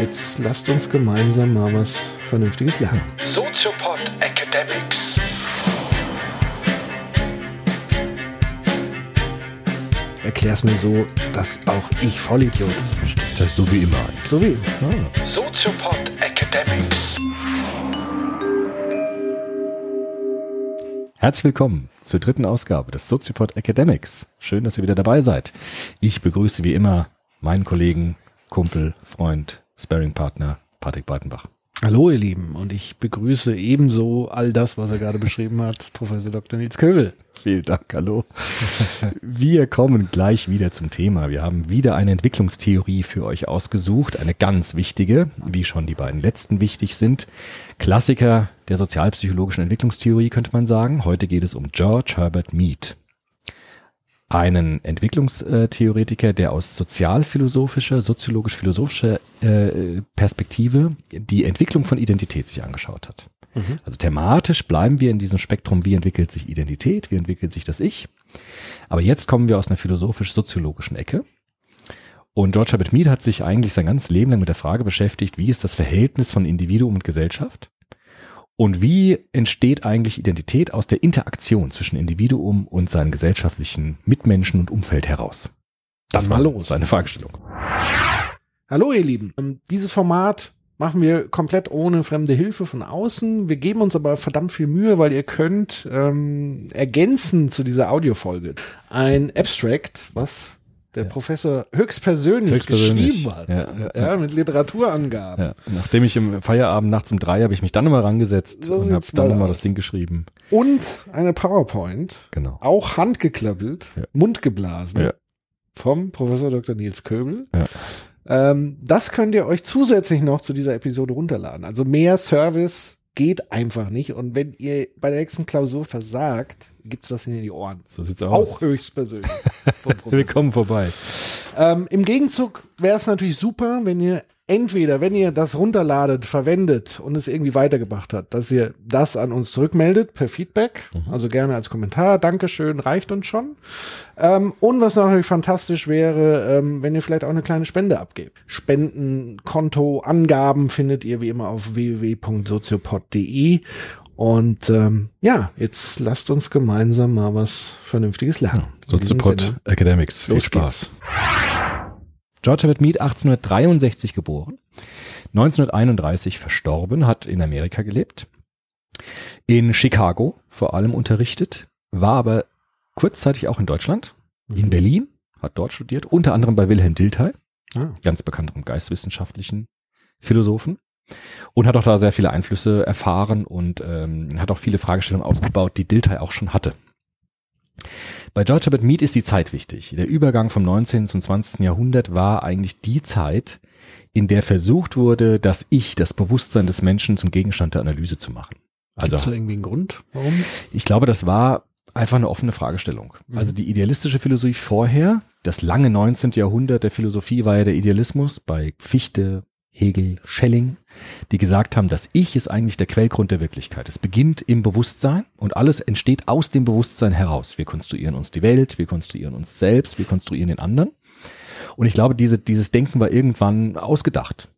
Jetzt lasst uns gemeinsam mal was Vernünftiges lernen. Soziopod Academics. Erklär's mir so, dass auch ich Vollidiot es verstehe. Das heißt, so wie immer eigentlich. So wie immer. Ah. Soziopod Academics. Herzlich willkommen zur dritten Ausgabe des Soziopod Academics. Schön, dass ihr wieder dabei seid. Ich begrüße wie immer meinen Kollegen, Kumpel, Freund, Sparringpartner Patrick Breitenbach. Hallo ihr Lieben und ich begrüße ebenso all das, was er gerade beschrieben hat, Professor Dr. Nils Köbel. Vielen Dank, hallo. Wir kommen gleich wieder zum Thema. Wir haben wieder eine Entwicklungstheorie für euch ausgesucht, eine ganz wichtige, wie schon die beiden letzten wichtig sind. Klassiker der sozialpsychologischen Entwicklungstheorie könnte man sagen. Heute geht es um George Herbert Mead. Einen Entwicklungstheoretiker, der aus sozialphilosophischer, soziologisch-philosophischer äh, Perspektive die Entwicklung von Identität sich angeschaut hat. Also thematisch bleiben wir in diesem Spektrum, wie entwickelt sich Identität, wie entwickelt sich das Ich. Aber jetzt kommen wir aus einer philosophisch-soziologischen Ecke. Und George Herbert Mead hat sich eigentlich sein ganzes Leben lang mit der Frage beschäftigt, wie ist das Verhältnis von Individuum und Gesellschaft? Und wie entsteht eigentlich Identität aus der Interaktion zwischen Individuum und seinen gesellschaftlichen Mitmenschen und Umfeld heraus? Das mal los. seine Fragestellung. Hallo ihr Lieben. Ähm, Dieses Format machen wir komplett ohne fremde Hilfe von außen. Wir geben uns aber verdammt viel Mühe, weil ihr könnt ähm, ergänzen zu dieser Audiofolge ein Abstract, was der Professor höchstpersönlich, Höchstpersönlich. geschrieben hat. Ja, ja, Ja, mit Literaturangaben. Ja, nachdem ich im Feierabend nachts um drei habe ich mich dann immer rangesetzt So und habe dann mal immer aus. das Ding geschrieben. Und eine PowerPoint, Genau. auch handgeklappelt, Ja. mundgeblasen, Ja. vom Professor Dr. Nils Köbel. Ja. Ähm, das könnt ihr euch zusätzlich noch zu dieser Episode runterladen. Also mehr Service geht einfach nicht. Und wenn ihr bei der nächsten Klausur versagt, gibt's das in die Ohren. So sieht's aus. Auch höchstpersönlich. Willkommen vorbei. Ähm, Im Gegenzug wäre es natürlich super, wenn ihr entweder, wenn ihr das runterladet, verwendet und es irgendwie weitergebracht hat, dass ihr das an uns zurückmeldet per Feedback. Also gerne als Kommentar. Dankeschön, reicht uns schon. Ähm, und was natürlich fantastisch wäre, ähm, wenn ihr vielleicht auch eine kleine Spende abgebt. Spenden, Konto, Angaben findet ihr wie immer auf www.soziopod.de. Und ähm, ja, jetzt lasst uns gemeinsam mal was Vernünftiges lernen. Diesem Soziopod Sinne, Academics. Viel Los Spaß. geht's. George Herbert Mead, 1863 geboren, 1931 verstorben, hat in Amerika gelebt, in Chicago vor allem unterrichtet, war aber kurzzeitig auch in Deutschland, in Berlin, hat dort studiert, unter anderem bei Wilhelm Dilthey, Ah. ganz bekannterem geistwissenschaftlichen Philosophen und hat auch da sehr viele Einflüsse erfahren und ähm, hat auch viele Fragestellungen ausgebaut, die Dilthey auch schon hatte. Bei George Herbert Mead ist die Zeit wichtig. Der Übergang vom 19. zum 20. Jahrhundert war eigentlich die Zeit, in der versucht wurde, das Ich, das Bewusstsein des Menschen zum Gegenstand der Analyse zu machen. Also da irgendwie einen Grund, warum? ich glaube, das war einfach eine offene Fragestellung. Also die idealistische Philosophie vorher, das lange 19. Jahrhundert der Philosophie war ja der Idealismus bei Fichte, Hegel, Schelling, die gesagt haben, das Ich ist eigentlich der Quellgrund der Wirklichkeit. Es beginnt im Bewusstsein und alles entsteht aus dem Bewusstsein heraus. Wir konstruieren uns die Welt, wir konstruieren uns selbst, wir konstruieren den anderen. Und ich glaube, diese, dieses Denken war irgendwann ausgedacht.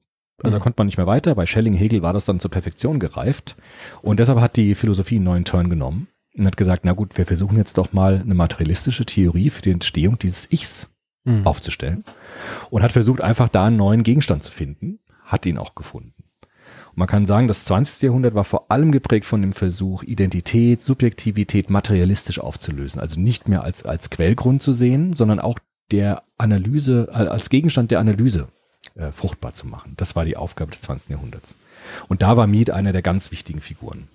Also da konnte man nicht mehr weiter. Bei Schelling, Hegel war das dann zur Perfektion gereift. Und deshalb hat die Philosophie einen neuen Turn genommen und hat gesagt, na gut, wir versuchen jetzt doch mal eine materialistische Theorie für die Entstehung dieses Ichs aufzustellen. Und hat versucht, einfach da einen neuen Gegenstand zu finden. Hat ihn auch gefunden. Und man kann sagen, das 20. Jahrhundert war vor allem geprägt von dem Versuch, Identität, Subjektivität materialistisch aufzulösen. Also nicht mehr als, als Quellgrund zu sehen, sondern auch der Analyse, äh, als Gegenstand der Analyse äh, fruchtbar zu machen. Das war die Aufgabe des 20. Jahrhunderts. Und da war Mead einer der ganz wichtigen Figuren.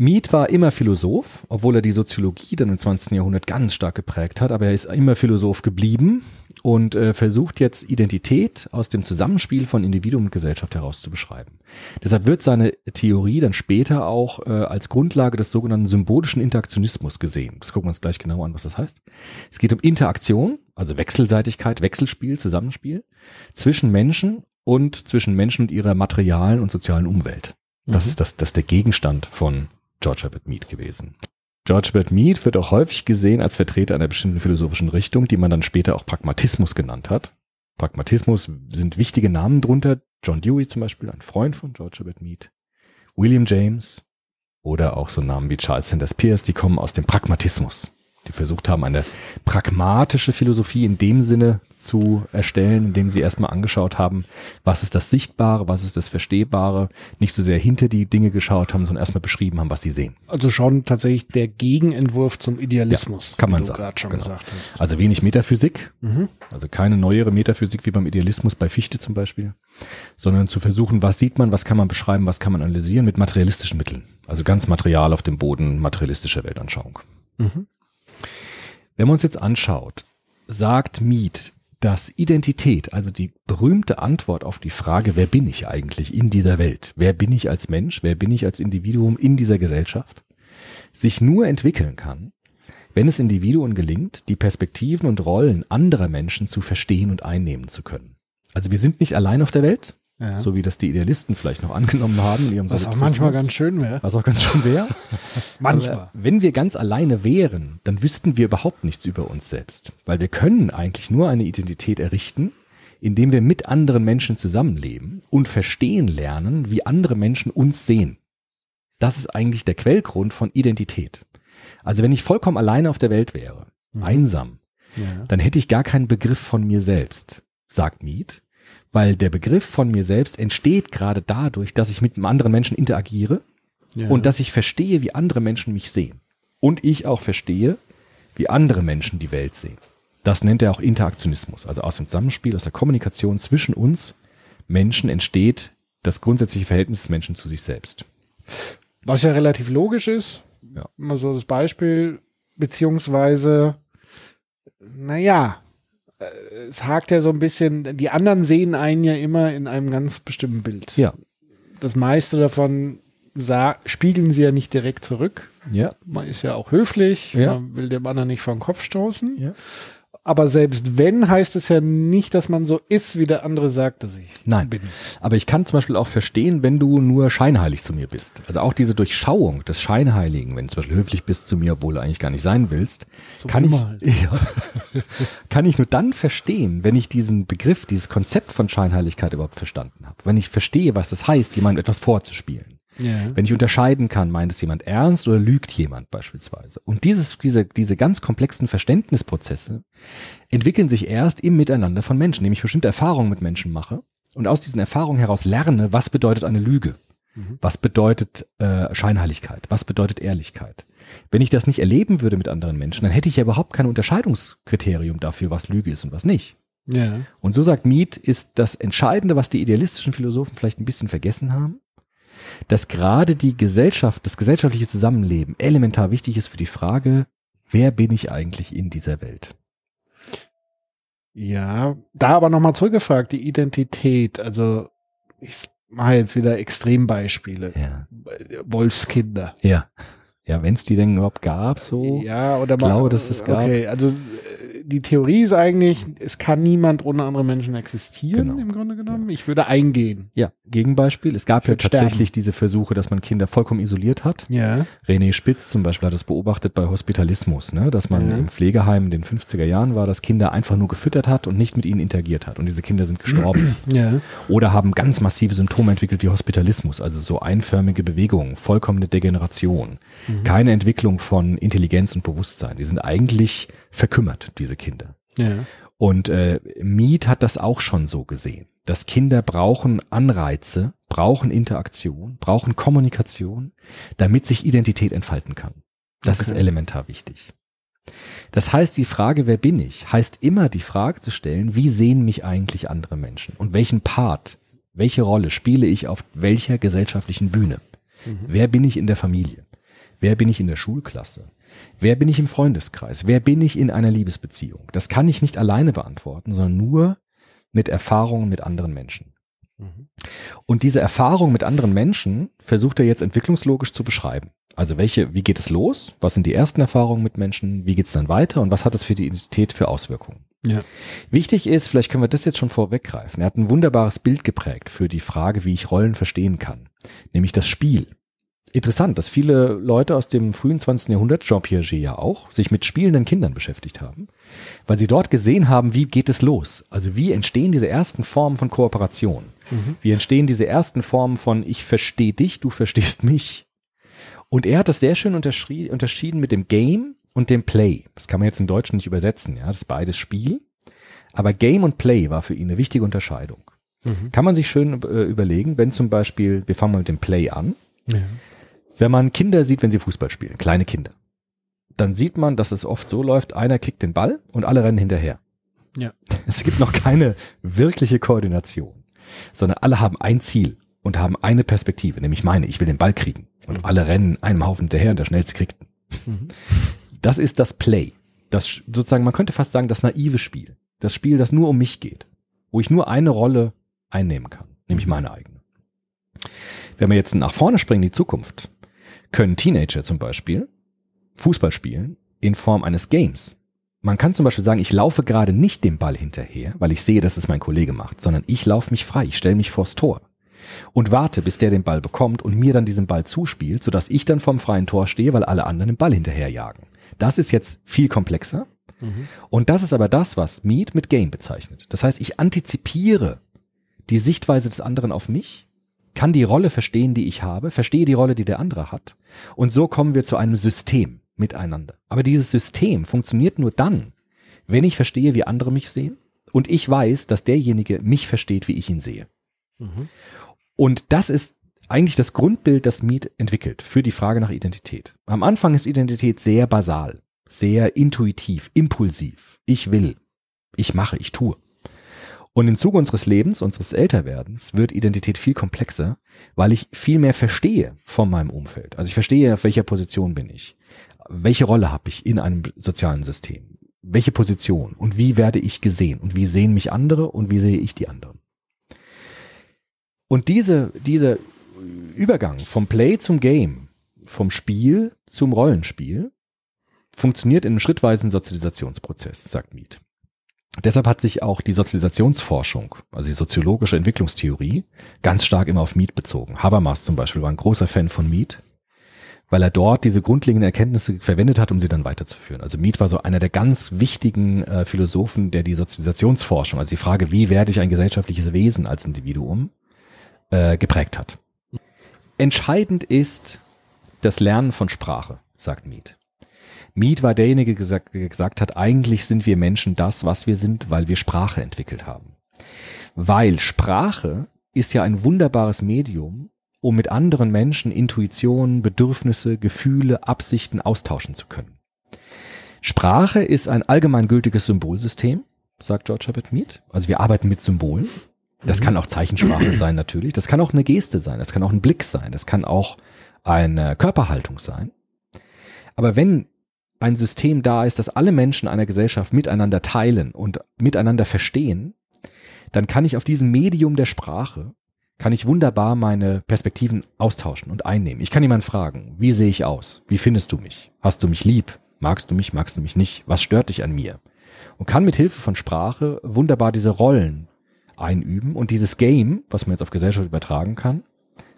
Mead war immer Philosoph, obwohl er die Soziologie dann im 20. Jahrhundert ganz stark geprägt hat, aber er ist immer Philosoph geblieben und äh, versucht jetzt Identität aus dem Zusammenspiel von Individuum und Gesellschaft heraus zu beschreiben. Deshalb wird seine Theorie dann später auch äh, als Grundlage des sogenannten symbolischen Interaktionismus gesehen. Das gucken wir uns gleich genau an, was das heißt. Es geht um Interaktion, also Wechselseitigkeit, Wechselspiel, Zusammenspiel zwischen Menschen und zwischen Menschen und ihrer materialen und sozialen Umwelt. Das ist das, das ist der Gegenstand von George Herbert Mead gewesen. George Herbert Mead wird auch häufig gesehen als Vertreter einer bestimmten philosophischen Richtung, die man dann später auch Pragmatismus genannt hat. Pragmatismus sind wichtige Namen drunter. John Dewey zum Beispiel, ein Freund von George Herbert Mead. William James oder auch so Namen wie Charles Sanders Peirce, die kommen aus dem Pragmatismus die versucht haben, eine pragmatische Philosophie in dem Sinne zu erstellen, indem sie erstmal angeschaut haben, was ist das Sichtbare, was ist das Verstehbare, nicht so sehr hinter die Dinge geschaut haben, sondern erstmal beschrieben haben, was sie sehen. Also schon tatsächlich der Gegenentwurf zum Idealismus. Ja, kann man sagen, genau. gesagt hast. Also wenig Metaphysik, Mhm. also keine neuere Metaphysik wie beim Idealismus bei Fichte zum Beispiel, sondern zu versuchen, was sieht man, was kann man beschreiben, was kann man analysieren mit materialistischen Mitteln. Also ganz material auf dem Boden materialistischer Weltanschauung. Mhm. Wenn man uns jetzt anschaut, sagt Mead, dass Identität, also die berühmte Antwort auf die Frage, wer bin ich eigentlich in dieser Welt? Wer bin ich als Mensch? Wer bin ich als Individuum in dieser Gesellschaft? Sich nur entwickeln kann, wenn es Individuen gelingt, die Perspektiven und Rollen anderer Menschen zu verstehen und einnehmen zu können. Also wir sind nicht allein auf der Welt, Ja. so wie das die Idealisten vielleicht noch angenommen haben Was auch manchmal ganz schön wäre. was auch ganz schön wäre. Manchmal. Aber wenn wir ganz alleine wären, dann wüssten wir überhaupt nichts über uns selbst. Weil wir können eigentlich nur eine Identität errichten, indem wir mit anderen Menschen zusammenleben und verstehen lernen, wie andere Menschen uns sehen. Das ist eigentlich der Quellgrund von Identität. Also wenn ich vollkommen alleine auf der Welt wäre, einsam, Ja. dann hätte ich gar keinen Begriff von mir selbst, sagt Mead, weil der Begriff von mir selbst entsteht gerade dadurch, dass ich mit einem anderen Menschen interagiere Ja. und dass ich verstehe, wie andere Menschen mich sehen. Und ich auch verstehe, wie andere Menschen die Welt sehen. Das nennt er auch Interaktionismus. Also aus dem Zusammenspiel, aus der Kommunikation zwischen uns Menschen entsteht das grundsätzliche Verhältnis des Menschen zu sich selbst. Was ja relativ logisch ist. Ja. Mal so das Beispiel, beziehungsweise, naja, es hakt ja so ein bisschen, die anderen sehen einen ja immer in einem ganz bestimmten Bild. Ja. Das meiste davon sa- spiegeln sie ja nicht direkt zurück. Ja. Man ist ja auch höflich, Ja. man will dem anderen nicht vor den Kopf stoßen. Ja. Aber selbst wenn, heißt es ja nicht, dass man so ist, wie der andere sagt, dass ich Nein. bin. Aber ich kann zum Beispiel auch verstehen, wenn du nur scheinheilig zu mir bist. Also auch diese Durchschauung des Scheinheiligen, wenn du zum Beispiel höflich bist zu mir, obwohl du eigentlich gar nicht sein willst, So kann ich, ja, kann ich nur dann verstehen, wenn ich diesen Begriff, dieses Konzept von Scheinheiligkeit überhaupt verstanden habe. Wenn ich verstehe, was das heißt, jemandem etwas vorzuspielen. Ja. Wenn ich unterscheiden kann, meint es jemand ernst oder lügt jemand beispielsweise. Und dieses, diese, diese ganz komplexen Verständnisprozesse entwickeln sich erst im Miteinander von Menschen, indem ich bestimmte Erfahrungen mit Menschen mache und aus diesen Erfahrungen heraus lerne, was bedeutet eine Lüge, was bedeutet äh, Scheinheiligkeit, was bedeutet Ehrlichkeit. Wenn ich das nicht erleben würde mit anderen Menschen, dann hätte ich ja überhaupt kein Unterscheidungskriterium dafür, was Lüge ist und was nicht. ja. Und so sagt Mead, ist das Entscheidende, was die idealistischen Philosophen vielleicht ein bisschen vergessen haben, dass gerade die Gesellschaft, das gesellschaftliche Zusammenleben elementar wichtig ist für die Frage, wer bin ich eigentlich in dieser Welt? Ja, da aber nochmal zurückgefragt, die Identität, also ich mache jetzt wieder Extrembeispiele. Ja. Wolfskinder. Ja. Ja, wenn es die denn überhaupt gab, so. Ja, oder Ich glaube, dass es gab. Okay, also äh, die Theorie ist eigentlich, es kann niemand ohne andere Menschen existieren, Genau. im Grunde genommen. Ich würde eingehen. Ja, Gegenbeispiel. Es gab Ich ja tatsächlich diese Versuche, dass man Kinder vollkommen isoliert hat. Ja. René Spitz zum Beispiel hat das beobachtet bei Hospitalismus, ne? dass man Ja. im Pflegeheim in den 50er Jahren war, dass Kinder einfach nur gefüttert hat und nicht mit ihnen interagiert hat. Und diese Kinder sind gestorben. Ja. oder haben ganz massive Symptome entwickelt wie Hospitalismus, also so einförmige Bewegungen, vollkommene Degeneration, keine Entwicklung von Intelligenz und Bewusstsein. Die sind eigentlich verkümmert, diese Kinder. Ja. Und äh, Mead hat das auch schon so gesehen, dass Kinder brauchen Anreize, brauchen Interaktion, brauchen Kommunikation, damit sich Identität entfalten kann. Das ist Okay. elementar wichtig. Das heißt, die Frage, wer bin ich, heißt immer die Frage zu stellen, wie sehen mich eigentlich andere Menschen und welchen Part, welche Rolle spiele ich auf welcher gesellschaftlichen Bühne? Wer bin ich in der Familie? Wer bin ich in der Schulklasse? Wer bin ich im Freundeskreis? Wer bin ich in einer Liebesbeziehung? Das kann ich nicht alleine beantworten, sondern nur mit Erfahrungen mit anderen Menschen. Und diese Erfahrung mit anderen Menschen versucht er jetzt entwicklungslogisch zu beschreiben. Also welche, wie geht es los? Was sind die ersten Erfahrungen mit Menschen? Wie geht es dann weiter? Und was hat es für die Identität für Auswirkungen? Ja. Wichtig ist, vielleicht können wir das jetzt schon vorweggreifen. Er hat ein wunderbares Bild geprägt für die Frage, wie ich Rollen verstehen kann. Nämlich das Spiel. Interessant, dass viele Leute aus dem frühen 20. Jahrhundert, Jean Piaget ja auch, sich mit spielenden Kindern beschäftigt haben, weil sie dort gesehen haben, wie geht es los? Also wie entstehen diese ersten Formen von Kooperation? Wie entstehen diese ersten Formen von ich verstehe dich, du verstehst mich? Und er hat das sehr schön unterschieden mit dem Game und dem Play. Das kann man jetzt im Deutschen nicht übersetzen, ja, das ist beides Spiel. Aber Game und Play war für ihn eine wichtige Unterscheidung. Kann man sich schön äh, überlegen, wenn zum Beispiel, wir fangen mal mit dem Play an, Ja. Wenn man Kinder sieht, wenn sie Fußball spielen, kleine Kinder, dann sieht man, dass es oft so läuft, einer kickt den Ball und alle rennen hinterher. Ja. Es gibt noch keine wirkliche Koordination, sondern alle haben ein Ziel und haben eine Perspektive, nämlich meine, ich will den Ball kriegen. Und alle rennen einem Haufen hinterher und der schnellste kriegt. ihn. Das ist das Play. Das sozusagen, man könnte fast sagen, das naive Spiel. Das Spiel, das nur um mich geht. Wo ich nur eine Rolle einnehmen kann, nämlich meine eigene. Wenn wir jetzt nach vorne springen in die Zukunft, können Teenager zum Beispiel Fußball spielen in Form eines Games. Man kann zum Beispiel sagen, ich laufe gerade nicht dem Ball hinterher, weil ich sehe, dass es mein Kollege macht, sondern ich laufe mich frei, ich stelle mich vors Tor und warte, bis der den Ball bekommt und mir dann diesen Ball zuspielt, sodass ich dann vom freien Tor stehe, weil alle anderen den Ball hinterherjagen. Das ist jetzt viel komplexer. Und das ist aber das, was Meet mit Game bezeichnet. Das heißt, ich antizipiere die Sichtweise des anderen auf mich, kann die Rolle verstehen, die ich habe, verstehe die Rolle, die der andere hat. Und so kommen wir zu einem System miteinander. Aber dieses System funktioniert nur dann, wenn ich verstehe, wie andere mich sehen und ich weiß, dass derjenige mich versteht, wie ich ihn sehe. Und das ist eigentlich das Grundbild, das Mead entwickelt für die Frage nach Identität. Am Anfang ist Identität sehr basal, sehr intuitiv, impulsiv. Ich will, ich mache, ich tue. Und im Zuge unseres Lebens, unseres Älterwerdens, wird Identität viel komplexer, weil ich viel mehr verstehe von meinem Umfeld. Also ich verstehe, auf welcher Position bin ich. Welche Rolle habe ich in einem sozialen System? Welche Position? Und wie werde ich gesehen? Und wie sehen mich andere? Und wie sehe ich die anderen? Und diese, dieser Übergang vom Play zum Game, vom Spiel zum Rollenspiel, funktioniert in einem schrittweisen Sozialisationsprozess, sagt Mead. Deshalb hat sich auch die Sozialisationsforschung, also die soziologische Entwicklungstheorie, ganz stark immer auf Mead bezogen. Habermas zum Beispiel war ein großer Fan von Mead, weil er dort diese grundlegenden Erkenntnisse verwendet hat, um sie dann weiterzuführen. Also Mead war so einer der ganz wichtigen äh, Philosophen, der die Sozialisationsforschung, also die Frage, wie werde ich ein gesellschaftliches Wesen als Individuum, äh, geprägt hat. Entscheidend ist das Lernen von Sprache, sagt Mead. Mead war derjenige, der gesagt, hat, eigentlich sind wir Menschen das, was wir sind, weil wir Sprache entwickelt haben. Weil Sprache ist ja ein wunderbares Medium, um mit anderen Menschen Intuitionen, Bedürfnisse, Gefühle, Absichten austauschen zu können. Sprache ist ein allgemeingültiges Symbolsystem, sagt George Herbert Mead. Also wir arbeiten mit Symbolen. Das kann auch Zeichensprache sein natürlich. Das kann auch eine Geste sein. Das kann auch ein Blick sein. Das kann auch eine Körperhaltung sein. Aber wenn ein System da ist, das alle Menschen einer Gesellschaft miteinander teilen und miteinander verstehen, dann kann ich auf diesem Medium der Sprache, kann ich wunderbar meine Perspektiven austauschen und einnehmen. Ich kann jemanden fragen, wie sehe ich aus? Wie findest du mich? Hast du mich lieb? Magst du mich? Magst du mich nicht? Was stört dich an mir? Und kann mit Hilfe von Sprache wunderbar diese Rollen einüben und dieses Game, was man jetzt auf Gesellschaft übertragen kann,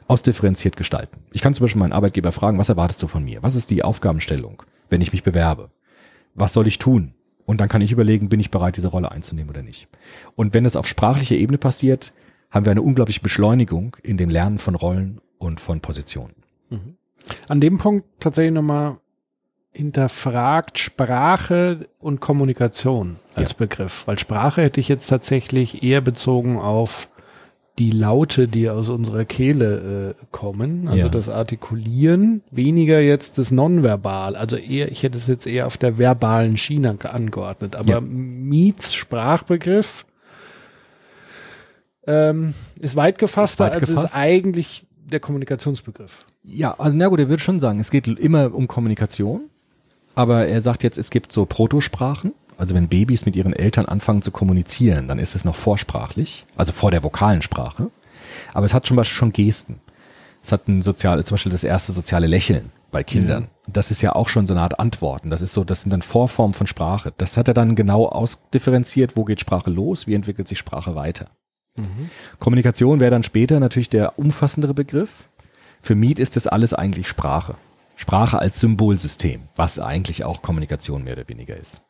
ausdifferenziert gestalten. Ich kann zum Beispiel meinen Arbeitgeber fragen, was erwartest du von mir? Was ist die Aufgabenstellung, wenn ich mich bewerbe? Was soll ich tun? Und dann kann ich überlegen, bin ich bereit, diese Rolle einzunehmen oder nicht. Und wenn es auf sprachlicher Ebene passiert, haben wir eine unglaubliche Beschleunigung in dem Lernen von Rollen und von Positionen. An dem Punkt tatsächlich nochmal hinterfragt Sprache und Kommunikation als Ja. Begriff. Weil Sprache hätte ich jetzt tatsächlich eher bezogen auf die Laute, die aus unserer Kehle äh, kommen, also Ja. das Artikulieren, weniger jetzt das Nonverbal. Also eher, ich hätte es jetzt eher auf der verbalen Schiene ge- angeordnet. Aber Ja. Miets Sprachbegriff ähm, ist weit gefasster, Weit als ist gefasst. eigentlich der Kommunikationsbegriff. Ja, also na gut, er würde schon sagen, es geht immer um Kommunikation, aber er sagt jetzt, es gibt so Protosprachen. Also wenn Babys mit ihren Eltern anfangen zu kommunizieren, dann ist es noch vorsprachlich, also vor der vokalen Sprache. Aber es hat zum Beispiel schon Gesten. Es hat ein sozial, zum Beispiel das erste soziale Lächeln bei Kindern. Das ist ja auch schon so eine Art Antworten. Das ist so, das sind dann Vorformen von Sprache. Das hat er dann genau ausdifferenziert, wo geht Sprache los, wie entwickelt sich Sprache weiter. Kommunikation wäre dann später natürlich der umfassendere Begriff, Für Mead ist das alles eigentlich Sprache. Sprache als Symbolsystem, was eigentlich auch Kommunikation mehr oder weniger ist.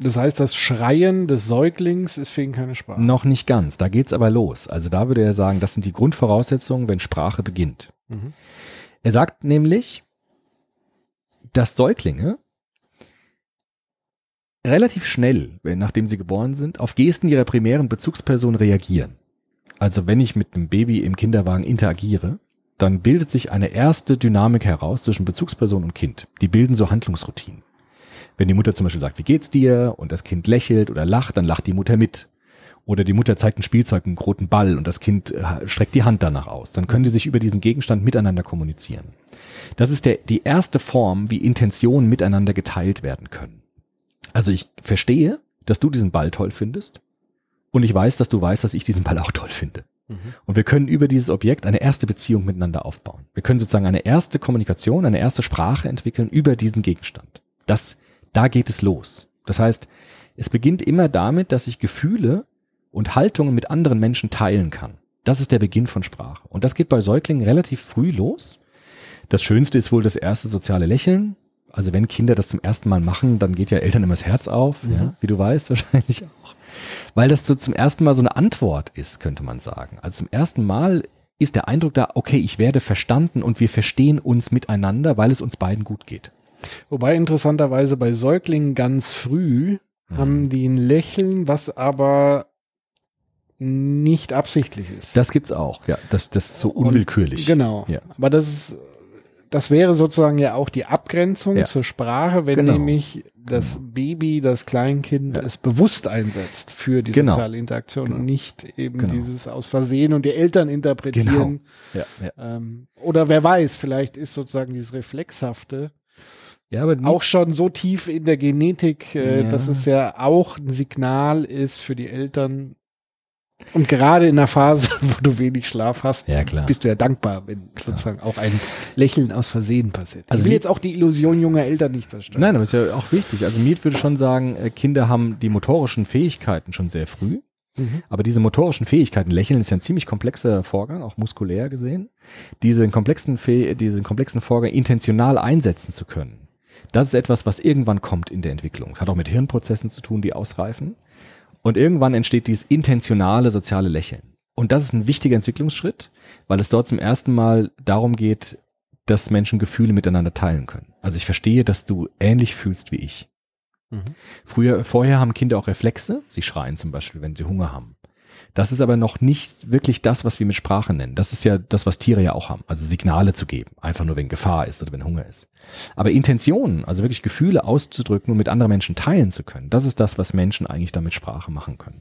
Das heißt, das Schreien des Säuglings ist für ihn keine Sprache. Noch nicht ganz, da geht's aber los. Also da würde er sagen, das sind die Grundvoraussetzungen, wenn Sprache beginnt. Mhm. Er sagt nämlich, dass Säuglinge relativ schnell, wenn- nachdem sie geboren sind, auf Gesten ihrer primären Bezugsperson reagieren. Also wenn ich mit einem Baby im Kinderwagen interagiere, dann bildet sich eine erste Dynamik heraus zwischen Bezugsperson und Kind. Die bilden so Handlungsroutinen. Wenn die Mutter zum Beispiel sagt, wie geht's dir? Und das Kind lächelt oder lacht, dann lacht die Mutter mit. Oder die Mutter zeigt ein Spielzeug, einen roten Ball und das Kind äh, streckt die Hand danach aus. Dann können die sich über diesen Gegenstand miteinander kommunizieren. Das ist der, die erste Form, wie Intentionen miteinander geteilt werden können. Also ich verstehe, dass du diesen Ball toll findest und ich weiß, dass du weißt, dass ich diesen Ball auch toll finde. Und wir können über dieses Objekt eine erste Beziehung miteinander aufbauen. Wir können sozusagen eine erste Kommunikation, eine erste Sprache entwickeln über diesen Gegenstand. Das, da geht es los. Das heißt, es beginnt immer damit, dass ich Gefühle und Haltungen mit anderen Menschen teilen kann. Das ist der Beginn von Sprache. Und das geht bei Säuglingen relativ früh los. Das Schönste ist wohl das erste soziale Lächeln. Also wenn Kinder das zum ersten Mal machen, dann geht ja Eltern immer das Herz auf, ja, wie du weißt wahrscheinlich auch. Weil das so zum ersten Mal so eine Antwort ist, könnte man sagen. Also zum ersten Mal ist der Eindruck da, okay, ich werde verstanden und wir verstehen uns miteinander, weil es uns beiden gut geht. Wobei interessanterweise bei Säuglingen ganz früh Mhm. haben die ein Lächeln, was aber nicht absichtlich ist. Das gibt's auch, ja. Das, das ist so Und- unwillkürlich. Genau. Ja. Aber das ist, das wäre sozusagen ja auch die Abgrenzung Ja. zur Sprache, wenn Genau. nämlich das Baby, das Kleinkind Ja. es bewusst einsetzt für die Genau. soziale Interaktion Genau. und nicht eben Genau. dieses aus Versehen und die Eltern interpretieren. Ja, ja. Ähm, oder wer weiß, vielleicht ist sozusagen dieses Reflexhafte ja aber auch schon so tief in der Genetik, äh, Ja. dass es ja auch ein Signal ist für die Eltern. Und gerade in der Phase, wo du wenig Schlaf hast, Ja, klar. bist du ja dankbar, wenn sozusagen auch ein Lächeln aus Versehen passiert. Also ich will jetzt auch die Illusion junger Eltern nicht zerstören. Nein, aber ist ja auch wichtig. Also Miet würde schon sagen, äh, Kinder haben die motorischen Fähigkeiten schon sehr früh. Mhm. Aber diese motorischen Fähigkeiten, Lächeln ist ja ein ziemlich komplexer Vorgang, auch muskulär gesehen, diesen komplexen, Fäh diesen komplexen Vorgang intentional einsetzen zu können. Das ist etwas, was irgendwann kommt in der Entwicklung. Hat auch mit Hirnprozessen zu tun, die ausreifen. Und irgendwann entsteht dieses intentionale soziale Lächeln. Und das ist ein wichtiger Entwicklungsschritt, weil es dort zum ersten Mal darum geht, dass Menschen Gefühle miteinander teilen können. Also ich verstehe, dass du ähnlich fühlst wie ich. Mhm. Früher, vorher haben Kinder auch Reflexe. Sie schreien zum Beispiel, wenn sie Hunger haben. Das ist aber noch nicht wirklich das, was wir mit Sprache nennen. Das ist ja das, was Tiere ja auch haben. Also Signale zu geben. Einfach nur, wenn Gefahr ist oder wenn Hunger ist. Aber Intentionen, also wirklich Gefühle auszudrücken und mit anderen Menschen teilen zu können, das ist das, was Menschen eigentlich damit Sprache machen können.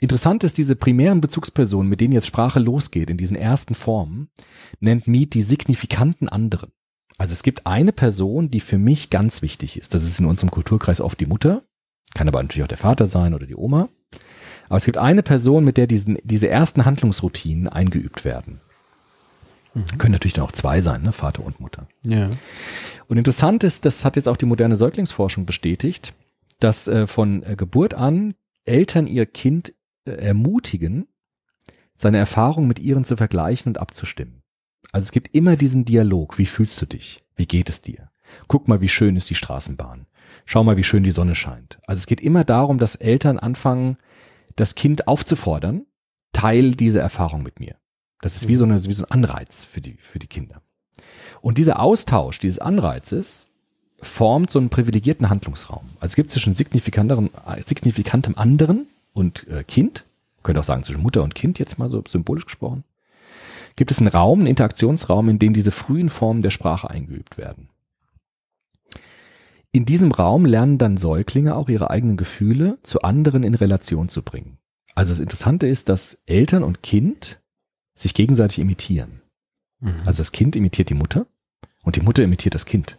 Interessant ist, diese primären Bezugspersonen, mit denen jetzt Sprache losgeht, in diesen ersten Formen, nennt Mead die signifikanten anderen. Also es gibt eine Person, die für mich ganz wichtig ist. Das ist in unserem Kulturkreis oft die Mutter, kann aber natürlich auch der Vater sein oder die Oma. Aber es gibt eine Person, mit der diesen, diese ersten Handlungsroutinen eingeübt werden. Können natürlich dann auch zwei sein, ne? Vater und Mutter. Ja. Und interessant ist, das hat jetzt auch die moderne Säuglingsforschung bestätigt, dass äh, von äh, Geburt an Eltern ihr Kind äh, ermutigen, seine Erfahrungen mit ihren zu vergleichen und abzustimmen. Also es gibt immer diesen Dialog. Wie fühlst du dich? Wie geht es dir? Guck mal, wie schön ist die Straßenbahn. Schau mal, wie schön die Sonne scheint. Also es geht immer darum, dass Eltern anfangen, das Kind aufzufordern, teil diese Erfahrung mit mir. Das ist wie so, eine, wie so ein Anreiz für die, für die Kinder. Und dieser Austausch dieses Anreizes formt so einen privilegierten Handlungsraum. Also es gibt zwischen signifikantem anderen und äh, Kind, könnte auch sagen zwischen Mutter und Kind jetzt mal so symbolisch gesprochen, gibt es einen Raum, einen Interaktionsraum, in dem diese frühen Formen der Sprache eingeübt werden. In diesem Raum lernen dann Säuglinge auch ihre eigenen Gefühle zu anderen in Relation zu bringen. Also das Interessante ist, dass Eltern und Kind sich gegenseitig imitieren. Also das Kind imitiert die Mutter und die Mutter imitiert das Kind.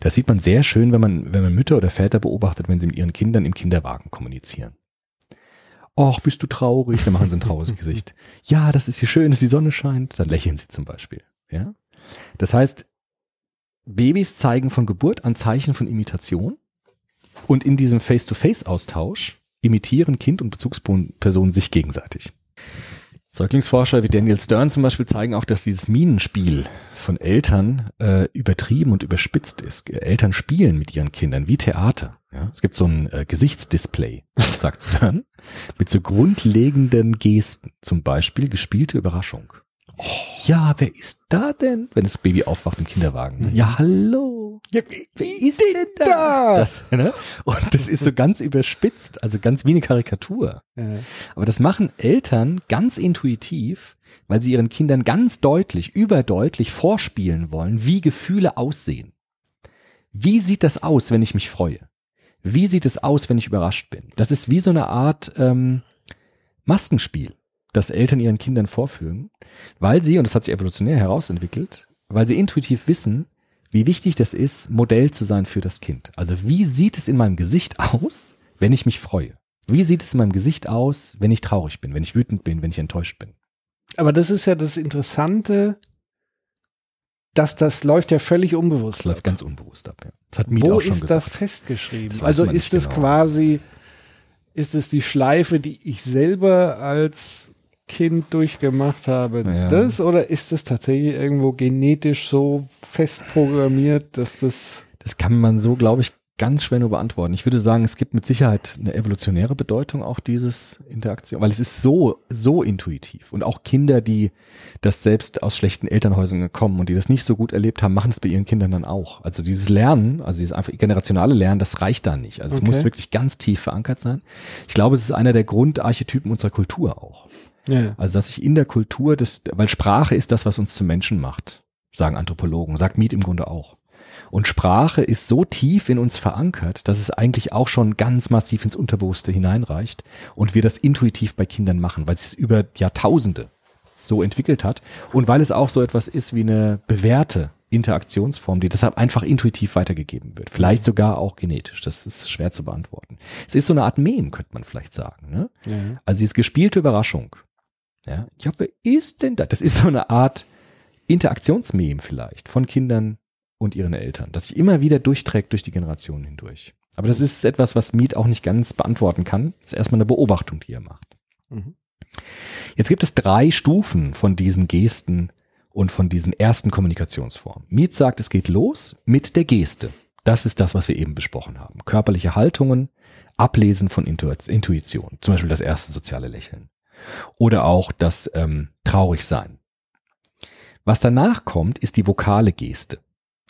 Das sieht man sehr schön, wenn man, wenn man Mütter oder Väter beobachtet, wenn sie mit ihren Kindern im Kinderwagen kommunizieren. Och, bist du traurig? Dann machen sie ein trauriges Gesicht. Ja, das ist hier schön, dass die Sonne scheint. Dann lächeln sie zum Beispiel. Ja? Das heißt, Babys zeigen von Geburt an Zeichen von Imitation und in diesem Face-to-Face-Austausch imitieren Kind und Bezugsperson sich gegenseitig. Säuglingsforscher wie Daniel Stern zum Beispiel zeigen auch, dass dieses Minenspiel von Eltern äh, übertrieben und überspitzt ist. Eltern spielen mit ihren Kindern wie Theater. Ja? Es gibt so ein äh, Gesichtsdisplay, sagt Stern, mit so grundlegenden Gesten. Zum Beispiel gespielte Überraschung. Oh, ja, wer ist da denn? Wenn das Baby aufwacht im Kinderwagen. Ne? Ja, hallo. Ja, wer ist denn da? Das, ne? Und das ist so ganz überspitzt, also ganz wie eine Karikatur. Ja. Aber das machen Eltern ganz intuitiv, weil sie ihren Kindern ganz deutlich, überdeutlich vorspielen wollen, wie Gefühle aussehen. Wie sieht das aus, wenn ich mich freue? Wie sieht es aus, wenn ich überrascht bin? Das ist wie so eine Art ähm, Maskenspiel, das Eltern ihren Kindern vorführen, weil sie, und das hat sich evolutionär herausentwickelt, weil sie intuitiv wissen, wie wichtig das ist, Modell zu sein für das Kind. Also wie sieht es in meinem Gesicht aus, wenn ich mich freue? Wie sieht es in meinem Gesicht aus, wenn ich traurig bin, wenn ich wütend bin, wenn ich enttäuscht bin? Aber das ist ja das Interessante, dass das läuft ja völlig unbewusst. Das läuft ab. ganz unbewusst ab. Ja. Das hat Miet Wo auch schon ist gesagt. das festgeschrieben? Das also ist es genau. quasi, ist es die Schleife, die ich selber als Kind durchgemacht habe, Ja. das oder ist es tatsächlich irgendwo genetisch so fest programmiert, dass das Das kann man so, glaube ich, ganz schwer nur beantworten. Ich würde sagen, es gibt mit Sicherheit eine evolutionäre Bedeutung auch dieses Interaktion, weil es ist so, so intuitiv. Und auch Kinder, die das selbst aus schlechten Elternhäusern kommen und die das nicht so gut erlebt haben, machen es bei ihren Kindern dann auch. Also dieses Lernen, also dieses einfach generationale Lernen, das reicht da nicht. Also es Okay. muss wirklich ganz tief verankert sein. Ich glaube, es ist einer der Grundarchetypen unserer Kultur auch. Ja. Also, dass sich in der Kultur des, weil Sprache ist das, was uns zu Menschen macht, sagen Anthropologen, sagt Miet im Grunde auch. Und Sprache ist so tief in uns verankert, dass es eigentlich auch schon ganz massiv ins Unterbewusste hineinreicht und wir das intuitiv bei Kindern machen, weil es sich über Jahrtausende so entwickelt hat und weil es auch so etwas ist wie eine bewährte Interaktionsform, die deshalb einfach intuitiv weitergegeben wird. Vielleicht sogar auch genetisch. Das ist schwer zu beantworten. Es ist so eine Art Mem, könnte man vielleicht sagen. Ne? Ja. Also diese gespielte Überraschung. Ja, ja, wer ist denn da? Das ist so eine Art Interaktionsmeme vielleicht von Kindern und ihren Eltern, das sich immer wieder durchträgt durch die Generationen hindurch. Aber das ist etwas, was Miet auch nicht ganz beantworten kann. Das ist erstmal eine Beobachtung, die er macht. Mhm. Jetzt gibt es drei Stufen von diesen Gesten und von diesen ersten Kommunikationsformen. Miet sagt, es geht los mit der Geste. Das ist das, was wir eben besprochen haben. Körperliche Haltungen, Ablesen von Intu Intuition. Zum Beispiel das erste soziale Lächeln. Oder auch das ähm, Traurigsein. Was danach kommt, ist die vokale Geste.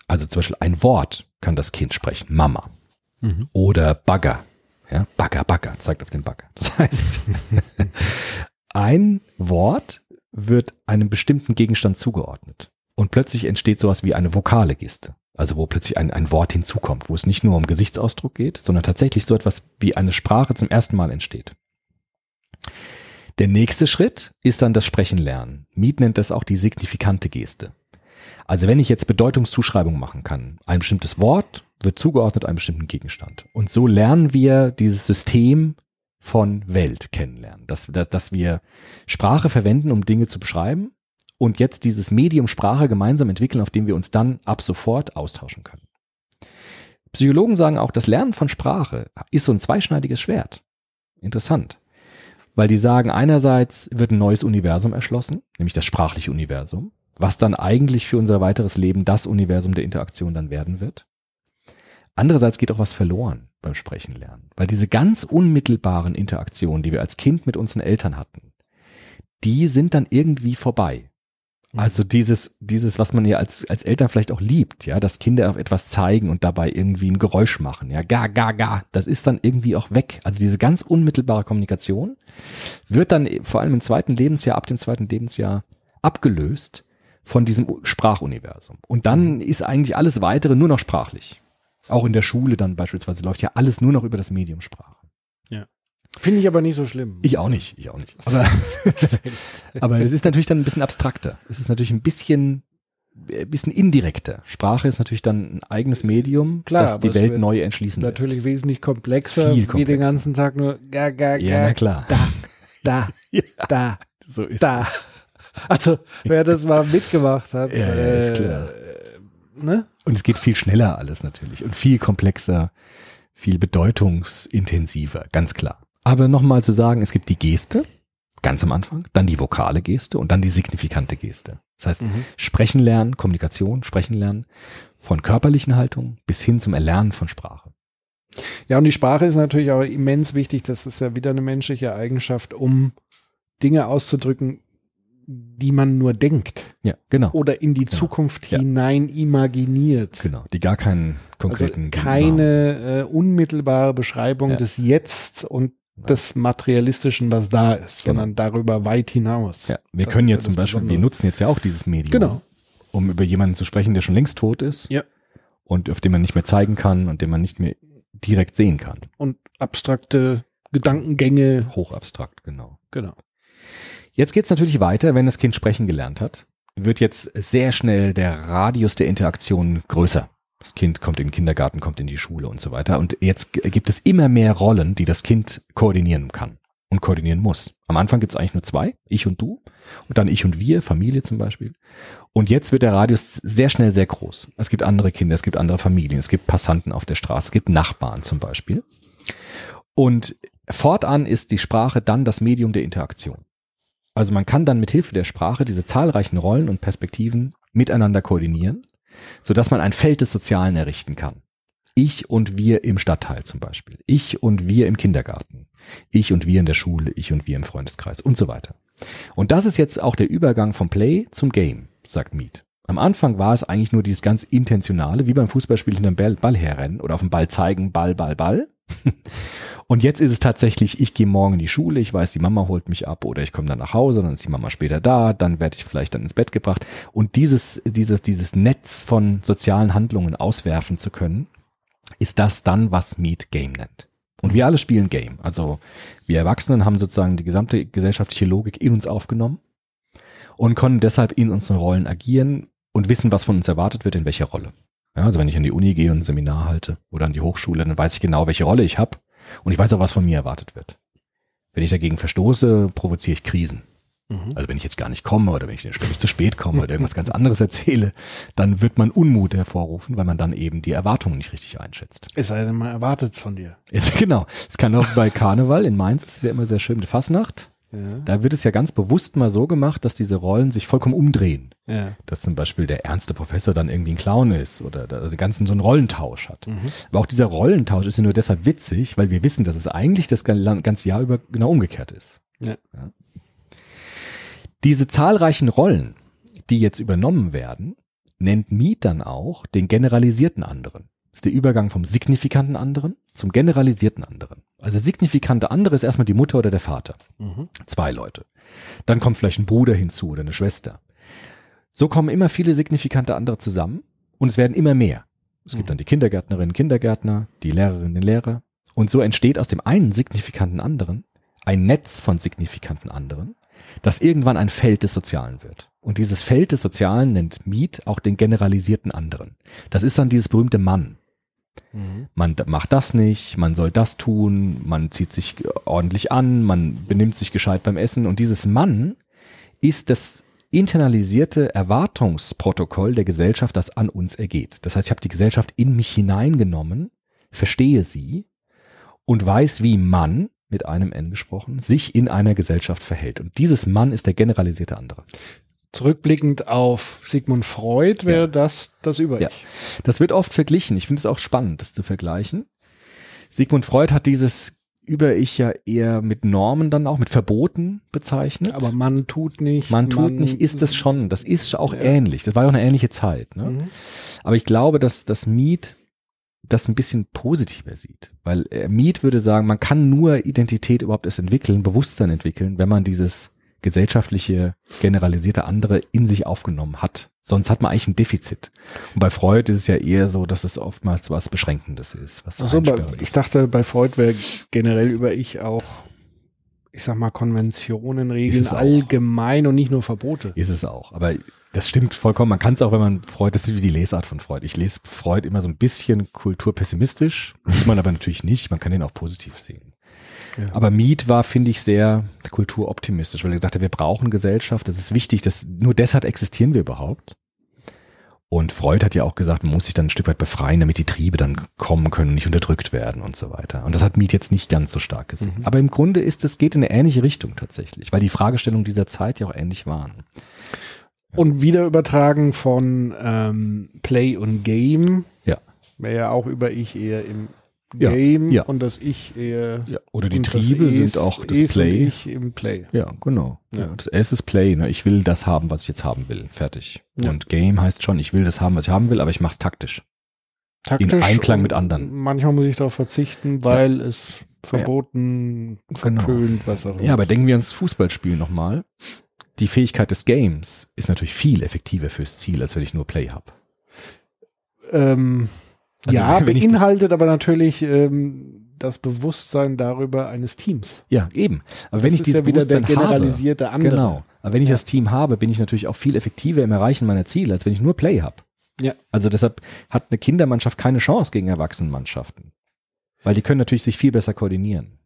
Also zum Beispiel ein Wort kann das Kind sprechen. Mama. Mhm. Oder Bagger. Ja, Bagger, Bagger, zeigt auf den Bagger. Das heißt, ein Wort wird einem bestimmten Gegenstand zugeordnet. Und plötzlich entsteht sowas wie eine vokale Geste. Also wo plötzlich ein, ein Wort hinzukommt, wo es nicht nur um Gesichtsausdruck geht, sondern tatsächlich so etwas wie eine Sprache zum ersten Mal entsteht. Der nächste Schritt ist dann das Sprechen lernen. Miet nennt das auch die signifikante Geste. Also wenn ich jetzt Bedeutungszuschreibung machen kann, ein bestimmtes Wort wird zugeordnet einem bestimmten Gegenstand. Und so lernen wir dieses System von Welt kennenlernen, dass, dass, dass wir Sprache verwenden, um Dinge zu beschreiben und jetzt dieses Medium Sprache gemeinsam entwickeln, auf dem wir uns dann ab sofort austauschen können. Psychologen sagen auch, das Lernen von Sprache ist so ein zweischneidiges Schwert. Interessant. Weil die sagen, einerseits wird ein neues Universum erschlossen, nämlich das sprachliche Universum, was dann eigentlich für unser weiteres Leben das Universum der Interaktion dann werden wird. Andererseits geht auch was verloren beim Sprechen lernen, weil diese ganz unmittelbaren Interaktionen, die wir als Kind mit unseren Eltern hatten, die sind dann irgendwie vorbei. Also dieses, dieses, was man ja als, als Eltern vielleicht auch liebt, ja, dass Kinder auf etwas zeigen und dabei irgendwie ein Geräusch machen, ja, ga, ga, ga, das ist dann irgendwie auch weg. Also diese ganz unmittelbare Kommunikation wird dann vor allem im zweiten Lebensjahr, ab dem zweiten Lebensjahr abgelöst von diesem Sprachuniversum. Und dann ist eigentlich alles weitere nur noch sprachlich. Auch in der Schule dann beispielsweise läuft ja alles nur noch über das Medium Sprache. Finde ich aber nicht so schlimm. Ich auch nicht, ich auch nicht. Aber, aber es ist natürlich dann ein bisschen abstrakter. Es ist natürlich ein bisschen, ein bisschen indirekter. Sprache ist natürlich dann ein eigenes Medium, Klar, das die Welt neu entschließen Natürlich wesentlich komplexer, Viel wie komplexer. den ganzen Tag nur ga, ga, lässt. Ja, ga, na klar. da, da, Ja, da, so ist da. Also, wer das mal mitgemacht hat, Ja, ja, ist äh, klar. ne? Und es geht viel schneller alles natürlich und viel komplexer, viel bedeutungsintensiver, ganz klar. Aber nochmal zu sagen, es gibt die Geste ganz am Anfang, dann die vokale Geste und dann die signifikante Geste. Das heißt, Sprechen lernen, Kommunikation, Sprechen lernen, von körperlichen Haltungen bis hin zum Erlernen von Sprache. Ja, und die Sprache ist natürlich auch immens wichtig. Das ist ja wieder eine menschliche Eigenschaft, um Dinge auszudrücken, die man nur denkt Ja, genau. oder in die Genau. Zukunft Ja. hinein imaginiert. Genau, die gar keinen Also konkreten haben. keine äh, unmittelbare Beschreibung Ja. des Jetzt und des Materialistischen, was da ist, Genau. sondern darüber weit hinaus. Ja, wir Das können ja zum Beispiel, wir Besondere. nutzen jetzt ja auch dieses Medium, Genau. um über jemanden zu sprechen, der schon längst tot ist Ja. und auf den man nicht mehr zeigen kann und den man nicht mehr direkt sehen kann. Und abstrakte Gedankengänge. Hochabstrakt, genau. Genau. Jetzt geht's natürlich weiter, wenn das Kind sprechen gelernt hat, wird jetzt sehr schnell der Radius der Interaktion größer. Das Kind kommt in den Kindergarten, kommt in die Schule und so weiter. Und jetzt gibt es immer mehr Rollen, die das Kind koordinieren kann und koordinieren muss. Am Anfang gibt's eigentlich nur zwei, ich und du, und dann ich und wir, Familie zum Beispiel. Und jetzt wird der Radius sehr schnell sehr groß. Es gibt andere Kinder, es gibt andere Familien, es gibt Passanten auf der Straße, es gibt Nachbarn zum Beispiel. Und fortan ist die Sprache dann das Medium der Interaktion. Also man kann dann mit Hilfe der Sprache diese zahlreichen Rollen und Perspektiven miteinander koordinieren, sodass man ein Feld des Sozialen errichten kann. Ich und wir im Stadtteil zum Beispiel. Ich und wir im Kindergarten. Ich und wir in der Schule. Ich und wir im Freundeskreis und so weiter. Und das ist jetzt auch der Übergang vom Play zum Game, sagt Mead. Am Anfang war es eigentlich nur dieses ganz intentionale, wie beim Fußballspiel hinterm Ball, herrennen oder auf dem Ball zeigen, Ball, Ball, Ball. Und jetzt ist es tatsächlich, ich gehe morgen in die Schule, ich weiß, die Mama holt mich ab oder ich komme dann nach Hause, dann ist die Mama später da, dann werde ich vielleicht dann ins Bett gebracht. Und dieses, dieses, dieses Netz von sozialen Handlungen auswerfen zu können, ist das dann, was Meet Game nennt. Und wir alle spielen Game. Also wir Erwachsenen haben sozusagen die gesamte gesellschaftliche Logik in uns aufgenommen und können deshalb in unseren Rollen agieren und wissen, was von uns erwartet wird, in welcher Rolle. Ja, also wenn ich an die Uni gehe und ein Seminar halte oder an die Hochschule, dann weiß ich genau, welche Rolle ich habe und ich weiß auch, was von mir erwartet wird. Wenn ich dagegen verstoße, provoziere ich Krisen. Also wenn ich jetzt gar nicht komme oder wenn ich zu spät komme oder irgendwas ganz anderes erzähle, dann wird man Unmut hervorrufen, weil man dann eben die Erwartungen nicht richtig einschätzt. Es sei denn, man erwartet es von dir. Ist, genau. Es kann auch bei Karneval in Mainz, das ist ja immer sehr schön mit Fasnacht. Ja. Da wird es ja ganz bewusst mal so gemacht, dass diese Rollen sich vollkommen umdrehen. Ja. Dass zum Beispiel der ernste Professor dann irgendwie ein Clown ist oder da- also den ganzen so einen Rollentausch hat. Aber auch dieser Rollentausch ist ja nur deshalb witzig, weil wir wissen, dass es eigentlich das gan- ganze Jahr über genau umgekehrt ist. Ja. Diese zahlreichen Rollen, die jetzt übernommen werden, nennt Mead dann auch den generalisierten anderen. Das ist der Übergang vom signifikanten anderen zum generalisierten anderen. Also signifikante andere ist erstmal die Mutter oder der Vater. Zwei Leute. Dann kommt vielleicht ein Bruder hinzu oder eine Schwester. So kommen immer viele signifikante andere zusammen und es werden immer mehr. Es gibt dann die Kindergärtnerinnen, Kindergärtner, die Lehrerinnen, den Lehrer. Und so entsteht aus dem einen signifikanten anderen ein Netz von signifikanten anderen, das irgendwann ein Feld des Sozialen wird. Und dieses Feld des Sozialen nennt Mead auch den generalisierten anderen. Das ist dann dieses berühmte Mann. Man d- macht das nicht, man soll das tun, man zieht sich ordentlich an, man benimmt sich gescheit beim Essen. Und dieses Mann ist das internalisierte Erwartungsprotokoll der Gesellschaft, das an uns ergeht. Das heißt, ich habe die Gesellschaft in mich hineingenommen, verstehe sie und weiß, wie man, mit einem N gesprochen, sich in einer Gesellschaft verhält. Und dieses Mann ist der generalisierte andere. Zurückblickend auf Sigmund Freud wäre Ja. das das Über-Ich. Ja. Das wird oft verglichen. Ich finde es auch spannend, das zu vergleichen. Sigmund Freud hat dieses Über-Ich ja eher mit Normen dann auch, mit Verboten bezeichnet. Aber man tut nicht. man tut nicht, ist es schon. Das ist auch Ja. ähnlich. Das war ja auch eine ähnliche Zeit. Ne? Mhm. Aber ich glaube, dass das Mead das ein bisschen positiver sieht. Weil äh, Mead würde sagen, man kann nur Identität überhaupt erst entwickeln, Bewusstsein entwickeln, wenn man dieses gesellschaftliche, generalisierte andere in sich aufgenommen hat. Sonst hat man eigentlich ein Defizit. Und bei Freud ist es ja eher so, dass es oftmals was Beschränkendes ist. Was Ach so, bei, Einsperrendes. ich dachte, bei Freud wäre generell über Ich auch, ich sag mal, Konventionen, Regeln allgemein und nicht nur Verbote. Ist es auch. Aber das stimmt vollkommen. Man kann es auch, wenn man Freud, das ist wie die Lesart von Freud. Ich lese Freud immer so ein bisschen kulturpessimistisch. Muss man aber natürlich nicht. Man kann den auch positiv sehen. Ja. Aber Mead war, finde ich, sehr kulturoptimistisch, weil er gesagt hat, wir brauchen Gesellschaft. Das ist wichtig. Das, nur deshalb existieren wir überhaupt. Und Freud hat ja auch gesagt, man muss sich dann ein Stück weit befreien, damit die Triebe dann kommen können und nicht unterdrückt werden und so weiter. Und das hat Miet jetzt nicht ganz so stark gesehen. Aber im Grunde ist es, geht in eine ähnliche Richtung tatsächlich, weil die Fragestellungen dieser Zeit ja auch ähnlich waren. Und wieder übertragen von ähm, Play und Game Ja. wäre ja auch über Ich eher im Game ja. und das Ich eher. ja. Oder die Triebe Es- sind auch das Es Play. Ich im Play. Ja, genau. Ja. Ja. Das S ist Play. Ne? Ich will das haben, was ich jetzt haben will. Fertig. Ja. Und Game heißt schon, ich will das haben, was ich haben will, aber ich mach's taktisch. Taktisch Einklang und mit anderen. Manchmal muss ich darauf verzichten, weil es verboten, Genau. verpönt, was auch immer. Ja, aber denken wir ans Fußballspiel nochmal. Die Fähigkeit des Games ist natürlich viel effektiver fürs Ziel, als wenn ich nur Play habe. Ähm, Also, ja, beinhaltet aber natürlich ähm, das Bewusstsein darüber eines Teams. Ja, eben. Aber Das wenn ich dieses ja wieder der Bewusstsein generalisierte habe, andere. genau. Aber wenn ich Ja. das Team habe, bin ich natürlich auch viel effektiver im Erreichen meiner Ziele, als wenn ich nur Play habe. Ja. Also deshalb hat eine Kindermannschaft keine Chance gegen Erwachsenenmannschaften. Weil die können natürlich sich viel besser koordinieren.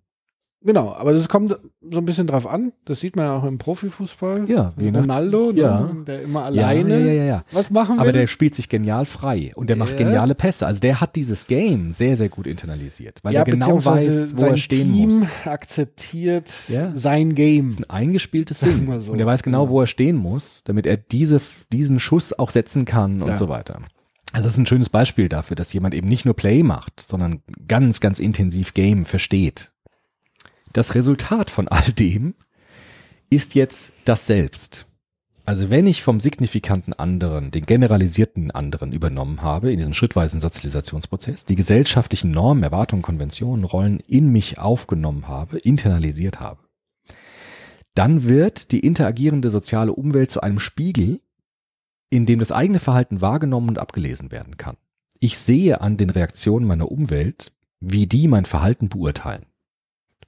Genau, aber das kommt so ein bisschen drauf an. Das sieht man ja auch im Profifußball. Ja, wie nach- Ronaldo, ne, Ja. der immer alleine Ja, ja, ja, ja. was machen Aber will. der spielt sich genial frei und der macht geniale Pässe. Also der hat dieses Game sehr, sehr gut internalisiert, weil er genau weiß, wo er stehen Team muss. akzeptiert Ja. sein Game. Das ist ein eingespieltes Ding. so. Und er weiß genau, wo er stehen muss, damit er diese, diesen Schuss auch setzen kann und so weiter. Also das ist ein schönes Beispiel dafür, dass jemand eben nicht nur Play macht, sondern ganz, ganz intensiv Game versteht. Das Resultat von all dem ist jetzt das Selbst. Also wenn ich vom signifikanten anderen, den generalisierten anderen übernommen habe, in diesem schrittweisen Sozialisationsprozess, die gesellschaftlichen Normen, Erwartungen, Konventionen, Rollen in mich aufgenommen habe, internalisiert habe, dann wird die interagierende soziale Umwelt zu einem Spiegel, in dem das eigene Verhalten wahrgenommen und abgelesen werden kann. Ich sehe an den Reaktionen meiner Umwelt, wie die mein Verhalten beurteilen.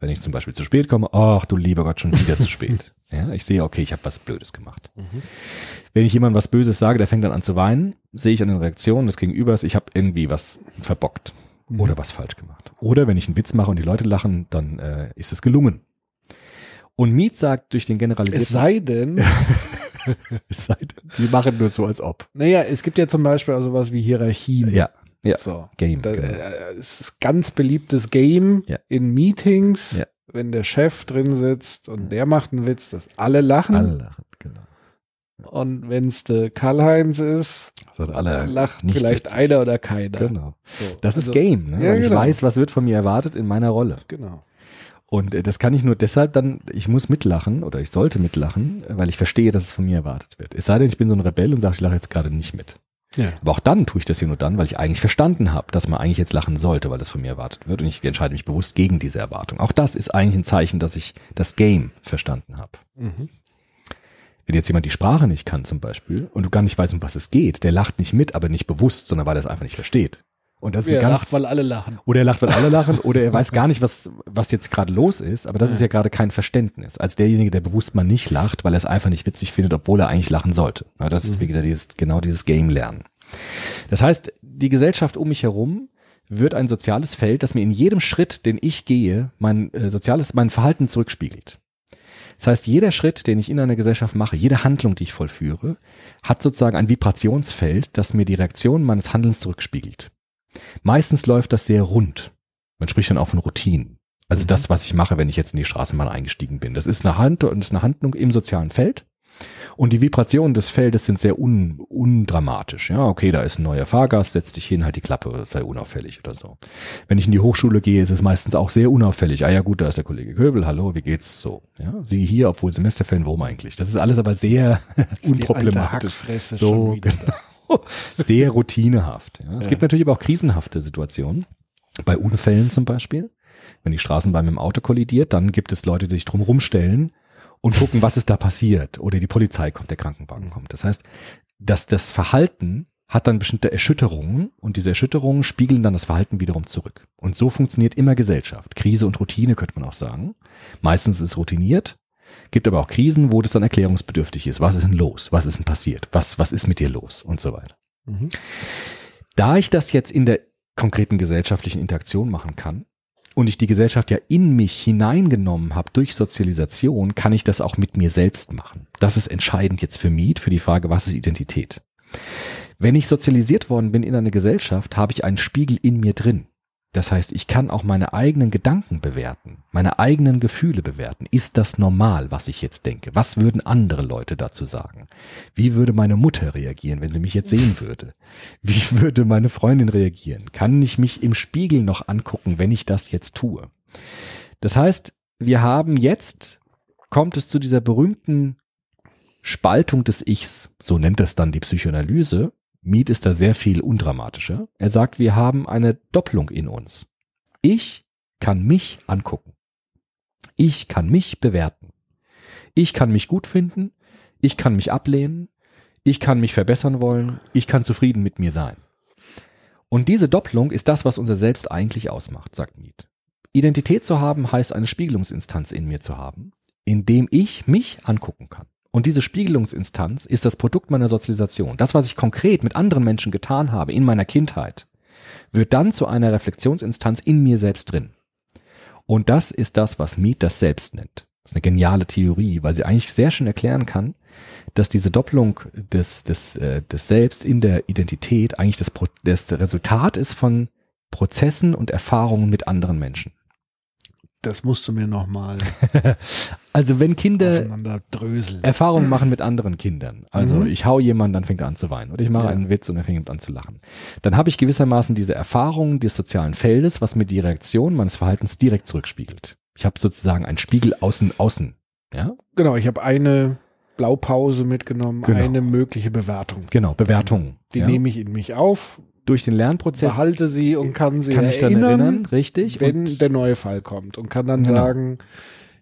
Wenn ich zum Beispiel zu spät komme, ach du lieber Gott, schon wieder zu spät. Ja, ich sehe, okay, ich habe was Blödes gemacht. Wenn ich jemandem was Böses sage, der fängt dann an zu weinen, sehe ich an den Reaktionen des Gegenübers, ich habe irgendwie was verbockt oder was falsch gemacht. Oder wenn ich einen Witz mache und die Leute lachen, dann äh, ist es gelungen. Und Miet sagt durch den Es generalisierten sei denn, Es sei denn, die machen nur so, als ob. naja, es gibt ja zum Beispiel auch sowas wie Hierarchien. Ja, ja. So. Game, Da, genau. äh, es ist ganz beliebtes Game Ja. in Meetings, Ja. wenn der Chef drin sitzt und der macht einen Witz, dass alle lachen. Alle lachen, genau. Und wenn es der Karl-Heinz ist, alle lacht vielleicht witzig. einer oder keiner. Genau. So. Das Also, ist Game, ne? ja, Weil ich genau. weiß, was wird von mir erwartet in meiner Rolle. Genau. Und äh, das kann ich nur deshalb dann, ich muss mitlachen oder ich sollte mitlachen, weil ich verstehe, dass es von mir erwartet wird. Es sei denn, ich bin so ein Rebell und sage, ich lache jetzt gerade nicht mit. Ja. Aber auch dann tue ich das hier nur dann, weil ich eigentlich verstanden habe, dass man eigentlich jetzt lachen sollte, weil das von mir erwartet wird und ich entscheide mich bewusst gegen diese Erwartung. Auch das ist eigentlich ein Zeichen, dass ich das Game verstanden habe. Mhm. Wenn jetzt jemand die Sprache nicht kann zum Beispiel und du gar nicht weißt, um was es geht, der lacht nicht mit, aber nicht bewusst, sondern weil er es einfach nicht versteht. Und das ist Er ganz, lacht, weil alle lachen. oder er lacht, weil alle lachen, oder er weiß gar nicht, was, was jetzt gerade los ist, aber das ist ja gerade kein Verständnis. Als derjenige, der bewusst mal nicht lacht, weil er es einfach nicht witzig findet, obwohl er eigentlich lachen sollte. Na, das ist, wie gesagt, dieses, genau dieses Game lernen. Das heißt, die Gesellschaft um mich herum wird ein soziales Feld, das mir in jedem Schritt, den ich gehe, mein äh, soziales, mein Verhalten zurückspiegelt. Das heißt, jeder Schritt, den ich in einer Gesellschaft mache, jede Handlung, die ich vollführe, hat sozusagen ein Vibrationsfeld, das mir die Reaktion meines Handelns zurückspiegelt. Meistens läuft das sehr rund. Man spricht dann auch von Routinen. Also das, was ich mache, wenn ich jetzt in die Straßenbahn eingestiegen bin. Das ist eine, Hand, das ist eine Handlung im sozialen Feld. Und die Vibrationen des Feldes sind sehr un, undramatisch. Ja, okay, da ist ein neuer Fahrgast, setz dich hin, halt die Klappe, sei unauffällig oder so. Wenn ich in die Hochschule gehe, ist es meistens auch sehr unauffällig. Ah ja gut, da ist der Kollege Köbel, hallo, wie geht's so? Ja, Sie hier, obwohl Semesterferien, warum eigentlich? Das ist alles aber sehr unproblematisch. So, genau. Sehr routinehaft. Ja. Es Ja. gibt natürlich aber auch krisenhafte Situationen. Bei Unfällen zum Beispiel. Wenn die Straßenbahn mit dem Auto kollidiert, dann gibt es Leute, die sich drum rumstellen und gucken, was ist da passiert. Oder die Polizei kommt, der Krankenwagen kommt. Das heißt, dass das Verhalten hat dann bestimmte Erschütterungen und diese Erschütterungen spiegeln dann das Verhalten wiederum zurück. Und so funktioniert immer Gesellschaft. Krise und Routine könnte man auch sagen. Meistens ist es routiniert, gibt aber auch Krisen, wo das dann erklärungsbedürftig ist. Was ist denn los? Was ist denn passiert? Was, was ist mit dir los? Und so weiter. Mhm. Da ich das jetzt in der konkreten gesellschaftlichen Interaktion machen kann und ich die Gesellschaft ja in mich hineingenommen habe durch Sozialisation, kann ich das auch mit mir selbst machen. Das ist entscheidend jetzt für Miet, für die Frage, was ist Identität? Wenn ich sozialisiert worden bin in einer Gesellschaft, habe ich einen Spiegel in mir drin. Das heißt, ich kann auch meine eigenen Gedanken bewerten, meine eigenen Gefühle bewerten. Ist das normal, was ich jetzt denke? Was würden andere Leute dazu sagen? Wie würde meine Mutter reagieren, wenn sie mich jetzt sehen würde? Wie würde meine Freundin reagieren? Kann ich mich im Spiegel noch angucken, wenn ich das jetzt tue? Das heißt, wir haben jetzt, kommt es zu dieser berühmten Spaltung des Ichs, so nennt es dann die Psychoanalyse, Mead ist da sehr viel undramatischer. Er sagt, wir haben eine Doppelung in uns. Ich kann mich angucken. Ich kann mich bewerten. Ich kann mich gut finden. Ich kann mich ablehnen. Ich kann mich verbessern wollen. Ich kann zufrieden mit mir sein. Und diese Doppelung ist das, was unser Selbst eigentlich ausmacht, sagt Mead. Identität zu haben heißt eine Spiegelungsinstanz in mir zu haben, in dem ich mich angucken kann. Und diese Spiegelungsinstanz ist das Produkt meiner Sozialisation. Das, was ich konkret mit anderen Menschen getan habe in meiner Kindheit, wird dann zu einer Reflexionsinstanz in mir selbst drin. Und das ist das, was Mead das Selbst nennt. Das ist eine geniale Theorie, weil sie eigentlich sehr schön erklären kann, dass diese Doppelung des, des, äh, des Selbst in der Identität eigentlich das, das Resultat ist von Prozessen und Erfahrungen mit anderen Menschen das musst du mir nochmal Also wenn Kinder. Erfahrungen machen mit anderen Kindern, also Mhm. ich hau jemanden, dann fängt er an zu weinen oder ich mache Ja. einen Witz und er fängt an zu lachen, dann habe ich gewissermaßen diese Erfahrung des sozialen Feldes, was mir die Reaktion meines Verhaltens direkt zurückspiegelt. Ich habe sozusagen einen Spiegel außen außen, ja, Genau, ich habe eine Blaupause mitgenommen, Genau. eine mögliche Bewertung. genau Bewertungen. Die ja. nehme ich in mich auf, durch den Lernprozess behalte sie und kann sie kann ich dann erinnern, erinnern, richtig? wenn Und- der neue Fall kommt und kann dann Genau. sagen,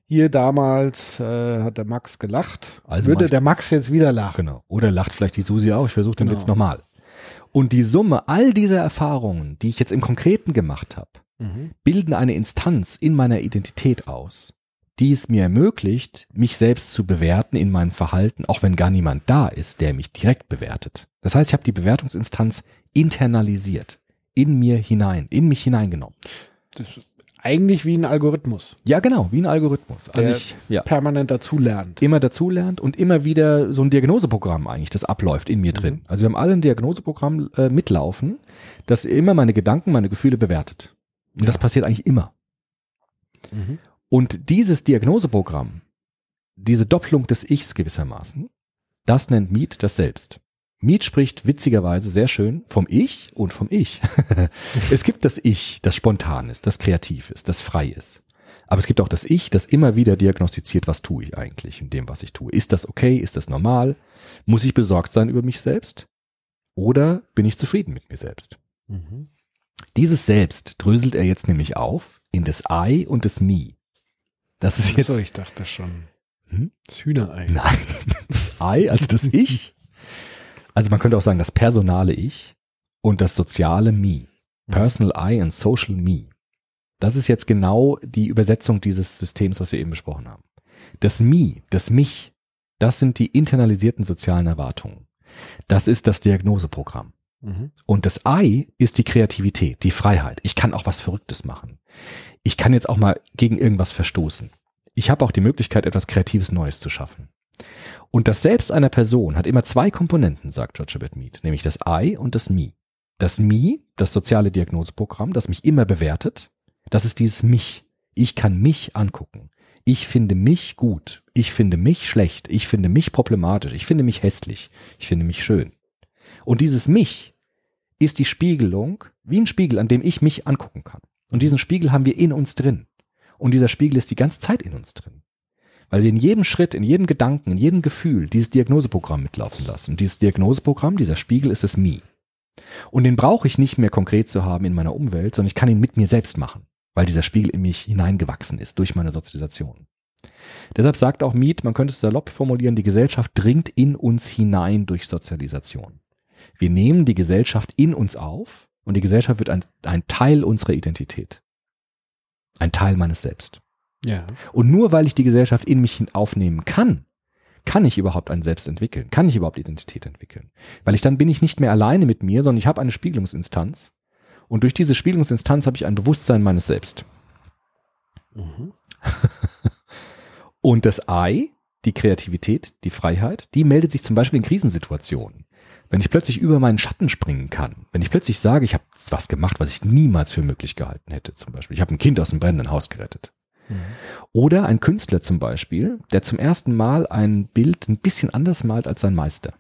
hier damals äh, hat der Max gelacht, Also würde der Max jetzt wieder lachen. Genau. Oder lacht vielleicht die Susi auch. Ich versuche den Genau. Witz nochmal. Und die Summe all dieser Erfahrungen, die ich jetzt im Konkreten gemacht habe, Mhm. bilden eine Instanz in meiner Identität aus, die es mir ermöglicht, mich selbst zu bewerten in meinem Verhalten, auch wenn gar niemand da ist, der mich direkt bewertet. Das heißt, ich habe die Bewertungsinstanz internalisiert, in mir hinein, in mich hineingenommen. Das ist eigentlich wie ein Algorithmus, Ja, genau, wie ein Algorithmus. Also ich ja, permanent dazulernt. immer dazulernt und immer wieder so ein Diagnoseprogramm eigentlich, das abläuft in mir drin. Also wir haben alle ein Diagnoseprogramm äh, mitlaufen, das immer meine Gedanken, meine Gefühle bewertet. Und das Ja. passiert eigentlich immer. Mhm. Und dieses Diagnoseprogramm, diese Doppelung des Ichs gewissermaßen, das nennt Mead das Selbst. Mead spricht witzigerweise sehr schön vom Ich und vom Ich. es gibt das Ich, das spontan ist, das kreativ ist, das frei ist. Aber es gibt auch das Ich, das immer wieder diagnostiziert, was tue ich eigentlich in dem, was ich tue. Ist das okay? Ist das normal? Muss ich besorgt sein über mich selbst? Oder bin ich zufrieden mit mir selbst? Mhm. Dieses Selbst dröselt er jetzt nämlich auf in das I und das Me. Das ist jetzt Achso, ich dachte schon. Hm? Das Hühnerei. Nein, das I, also das Ich. Also man könnte auch sagen, das personale Ich und das soziale Me. Personal I and Social Me. Das ist jetzt genau die Übersetzung dieses Systems, was wir eben besprochen haben. Das Me, das Mich, das sind die internalisierten sozialen Erwartungen. Das ist das Diagnoseprogramm. Mhm. Und das I ist die Kreativität, die Freiheit. Ich kann auch was Verrücktes machen. Ich kann jetzt auch mal gegen irgendwas verstoßen. Ich habe auch die Möglichkeit, etwas Kreatives Neues zu schaffen. Und das Selbst einer Person hat immer zwei Komponenten, sagt George Herbert Mead, nämlich das I und das Me. Das Me, das soziale Diagnoseprogramm, das mich immer bewertet, das ist dieses Mich. Ich kann mich angucken. Ich finde mich gut. Ich finde mich schlecht. Ich finde mich problematisch. Ich finde mich hässlich. Ich finde mich schön. Und dieses Mich ist die Spiegelung, wie ein Spiegel, an dem ich mich angucken kann. Und diesen Spiegel haben wir in uns drin. Und dieser Spiegel ist die ganze Zeit in uns drin. Weil wir in jedem Schritt, in jedem Gedanken, in jedem Gefühl dieses Diagnoseprogramm mitlaufen lassen. Und dieses Diagnoseprogramm, dieser Spiegel ist das Me. Und den brauche ich nicht mehr konkret zu haben in meiner Umwelt, sondern ich kann ihn mit mir selbst machen, weil dieser Spiegel in mich hineingewachsen ist durch meine Sozialisation. Deshalb sagt auch Mead, man könnte es salopp formulieren, die Gesellschaft dringt in uns hinein durch Sozialisation. Wir nehmen die Gesellschaft in uns auf und die Gesellschaft wird ein, ein Teil unserer Identität. Ein Teil meines Selbst. Ja. Und nur weil ich die Gesellschaft in mich hin- aufnehmen kann, kann ich überhaupt ein Selbst entwickeln, kann ich überhaupt Identität entwickeln. Weil ich dann bin ich nicht mehr alleine mit mir, sondern ich habe eine Spiegelungsinstanz. Und durch diese Spiegelungsinstanz habe ich ein Bewusstsein meines Selbst. Mhm. Und das I, die Kreativität, die Freiheit, die meldet sich zum Beispiel in Krisensituationen. wenn ich plötzlich über meinen Schatten springen kann, wenn ich plötzlich sage, ich habe was gemacht, was ich niemals für möglich gehalten hätte, zum Beispiel, ich habe ein Kind aus dem brennenden Haus gerettet. Oder ein Künstler zum Beispiel, der zum ersten Mal ein Bild ein bisschen anders malt als sein Meister.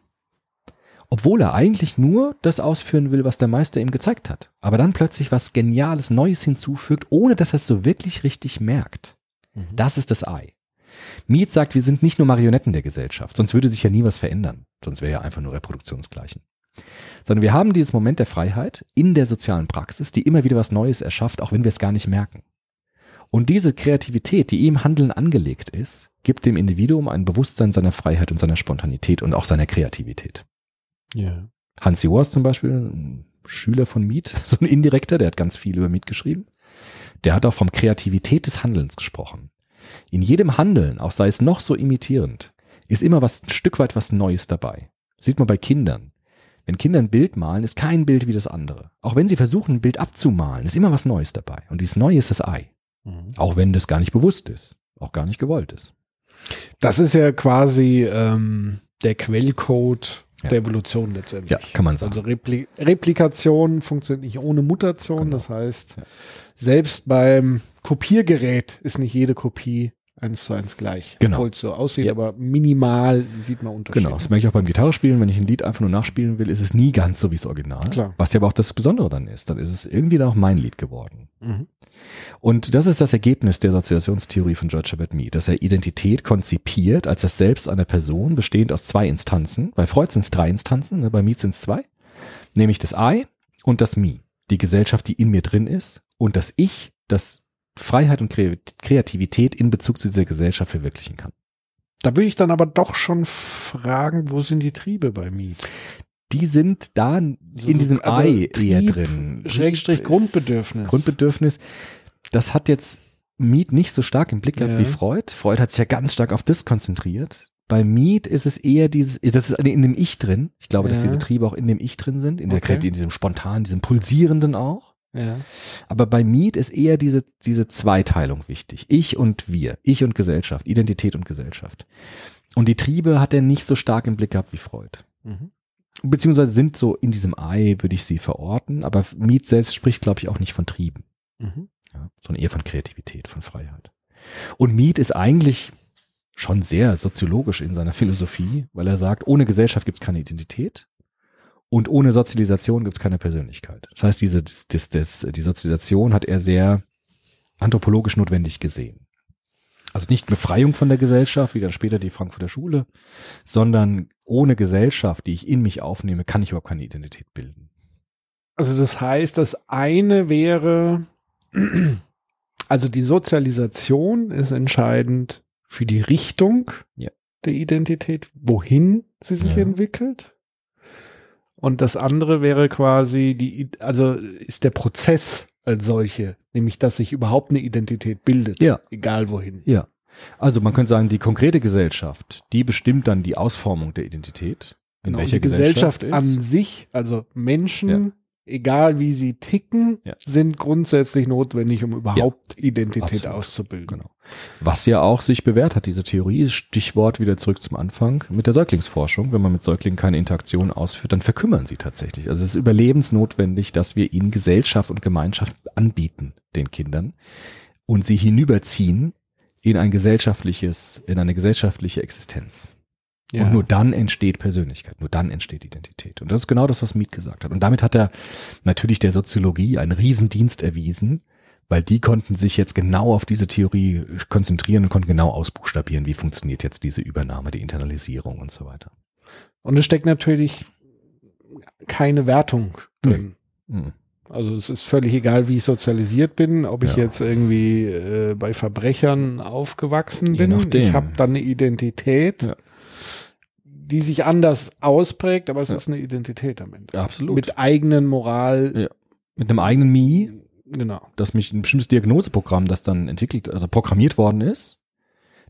Obwohl er eigentlich nur das ausführen will, was der Meister ihm gezeigt hat. Aber dann plötzlich was Geniales, Neues hinzufügt, ohne dass er es so wirklich richtig merkt. Das ist das Ei. Miet sagt, wir sind nicht nur Marionetten der Gesellschaft, sonst würde sich ja nie was verändern. Sonst wäre ja einfach nur Reproduktionsgleichen. Sondern wir haben dieses Moment der Freiheit in der sozialen Praxis, die immer wieder was Neues erschafft, auch wenn wir es gar nicht merken. Und diese Kreativität, die im Handeln angelegt ist, gibt dem Individuum ein Bewusstsein seiner Freiheit und seiner Spontanität und auch seiner Kreativität. Ja. Hansi Wars zum Beispiel, ein Schüler von Miet, so ein indirekter, der hat ganz viel über Miet geschrieben. Der hat auch vom Kreativität des Handelns gesprochen. In jedem Handeln, auch sei es noch so imitierend, ist immer was, ein Stück weit was Neues dabei. Sieht man bei Kindern. Wenn Kinder ein Bild malen, ist kein Bild wie das andere. Auch wenn sie versuchen, ein Bild abzumalen, ist immer was Neues dabei. Und dieses Neue ist das Ei. Auch wenn das gar nicht bewusst ist. Auch gar nicht gewollt ist. Das ist ja quasi ähm, der Quellcode Ja. der Evolution letztendlich. Ja, kann man sagen. Also Repli Replikation funktioniert nicht ohne Mutation. Genau. Das heißt, Ja. selbst beim Kopiergerät ist nicht jede Kopie eins zu eins gleich. Genau. Obwohl es so aussieht, Ja. aber minimal sieht man Unterschiede. Genau, das merke ich auch beim Gitarrespielen. Wenn ich ein Lied einfach nur nachspielen will, ist es nie ganz so wie das Original. Klar. Was ja aber auch das Besondere dann ist. Dann ist es irgendwie dann auch mein Lied geworden. Mhm. Und das ist das Ergebnis der Sozialisationstheorie von George Herbert Mead, dass er Identität konzipiert als das Selbst einer Person, bestehend aus zwei Instanzen. Bei Freud sind es drei Instanzen, ne, bei Mead sind es zwei. Nämlich das I und das Me. Die Gesellschaft, die in mir drin ist und das Ich, das Freiheit und Kre- Kreativität in Bezug zu dieser Gesellschaft verwirklichen kann. Da würde ich dann aber doch schon fragen, wo sind die Triebe bei Miet? Die sind da in So- diesem also Ei eher Trieb, drin. Schrägstrich Grundbedürfnis. Grundbedürfnis. Das hat jetzt Mead nicht so stark im Blick gehabt Ja. wie Freud. Freud hat sich ja ganz stark auf das konzentriert. Bei Mead ist es eher dieses, ist das in dem Ich drin. Ich glaube, dass Ja. diese Triebe auch in dem Ich drin sind, in der Okay. In diesem spontanen, diesem pulsierenden auch. Ja. Aber bei Mead ist eher diese, diese Zweiteilung wichtig. Ich und wir. Ich und Gesellschaft. Identität und Gesellschaft. Und die Triebe hat er nicht so stark im Blick gehabt wie Freud. Mhm. Beziehungsweise sind so in diesem Ei, würde ich sie verorten. Aber Mead selbst spricht, glaube ich, auch nicht von Trieben Mhm. ja, sondern eher von Kreativität, von Freiheit. Und Mead ist eigentlich schon sehr soziologisch in seiner Philosophie, weil er sagt, ohne Gesellschaft gibt es keine Identität und ohne Sozialisation gibt es keine Persönlichkeit. Das heißt, diese, das, das, das, die Sozialisation hat er sehr anthropologisch notwendig gesehen. Also nicht Befreiung von der Gesellschaft, wie dann später die Frankfurter Schule, sondern ohne Gesellschaft, die ich in mich aufnehme, kann ich überhaupt keine Identität bilden. Also das heißt, das eine wäre, also die Sozialisation ist entscheidend für die Richtung Ja. der Identität, wohin sie sich Ja. entwickelt. Und das andere wäre quasi die, also ist der Prozess als solche, nämlich dass sich überhaupt eine Identität bildet, Ja. egal wohin. Ja. Also man könnte sagen, die konkrete Gesellschaft, die bestimmt dann die Ausformung der Identität. In Genau, welcher die Gesellschaft, ist. an sich, also Menschen, Ja. Egal wie sie ticken, Ja. sind grundsätzlich notwendig, um überhaupt Identität Absolut. auszubilden. Genau. Was ja auch sich bewährt hat, diese Theorie, Stichwort wieder zurück zum Anfang, mit der Säuglingsforschung. Wenn man mit Säuglingen keine Interaktion ausführt, dann verkümmern sie tatsächlich. Also es ist überlebensnotwendig, dass wir ihnen Gesellschaft und Gemeinschaft anbieten, den Kindern, und sie hinüberziehen in ein gesellschaftliches, in eine gesellschaftliche Existenz. Ja. Und nur dann entsteht Persönlichkeit, nur dann entsteht Identität. Und das ist genau das, was Miet gesagt hat. Und damit hat er natürlich der Soziologie einen Riesendienst erwiesen, weil die konnten sich jetzt genau auf diese Theorie konzentrieren und konnten genau ausbuchstabieren, wie funktioniert jetzt diese Übernahme, die Internalisierung und so weiter. Und es steckt natürlich keine Wertung drin. Mhm. Also es ist völlig egal, wie ich sozialisiert bin, ob ich Ja. jetzt irgendwie äh, bei Verbrechern aufgewachsen bin. Ich habe dann eine Identität, Ja. Die sich anders ausprägt, aber es Ja. ist eine Identität am Ende. Absolut. Mit eigenen Moral. Ja. Mit einem eigenen Mi, Genau. dass mich ein bestimmtes Diagnoseprogramm, das dann entwickelt, also programmiert worden ist,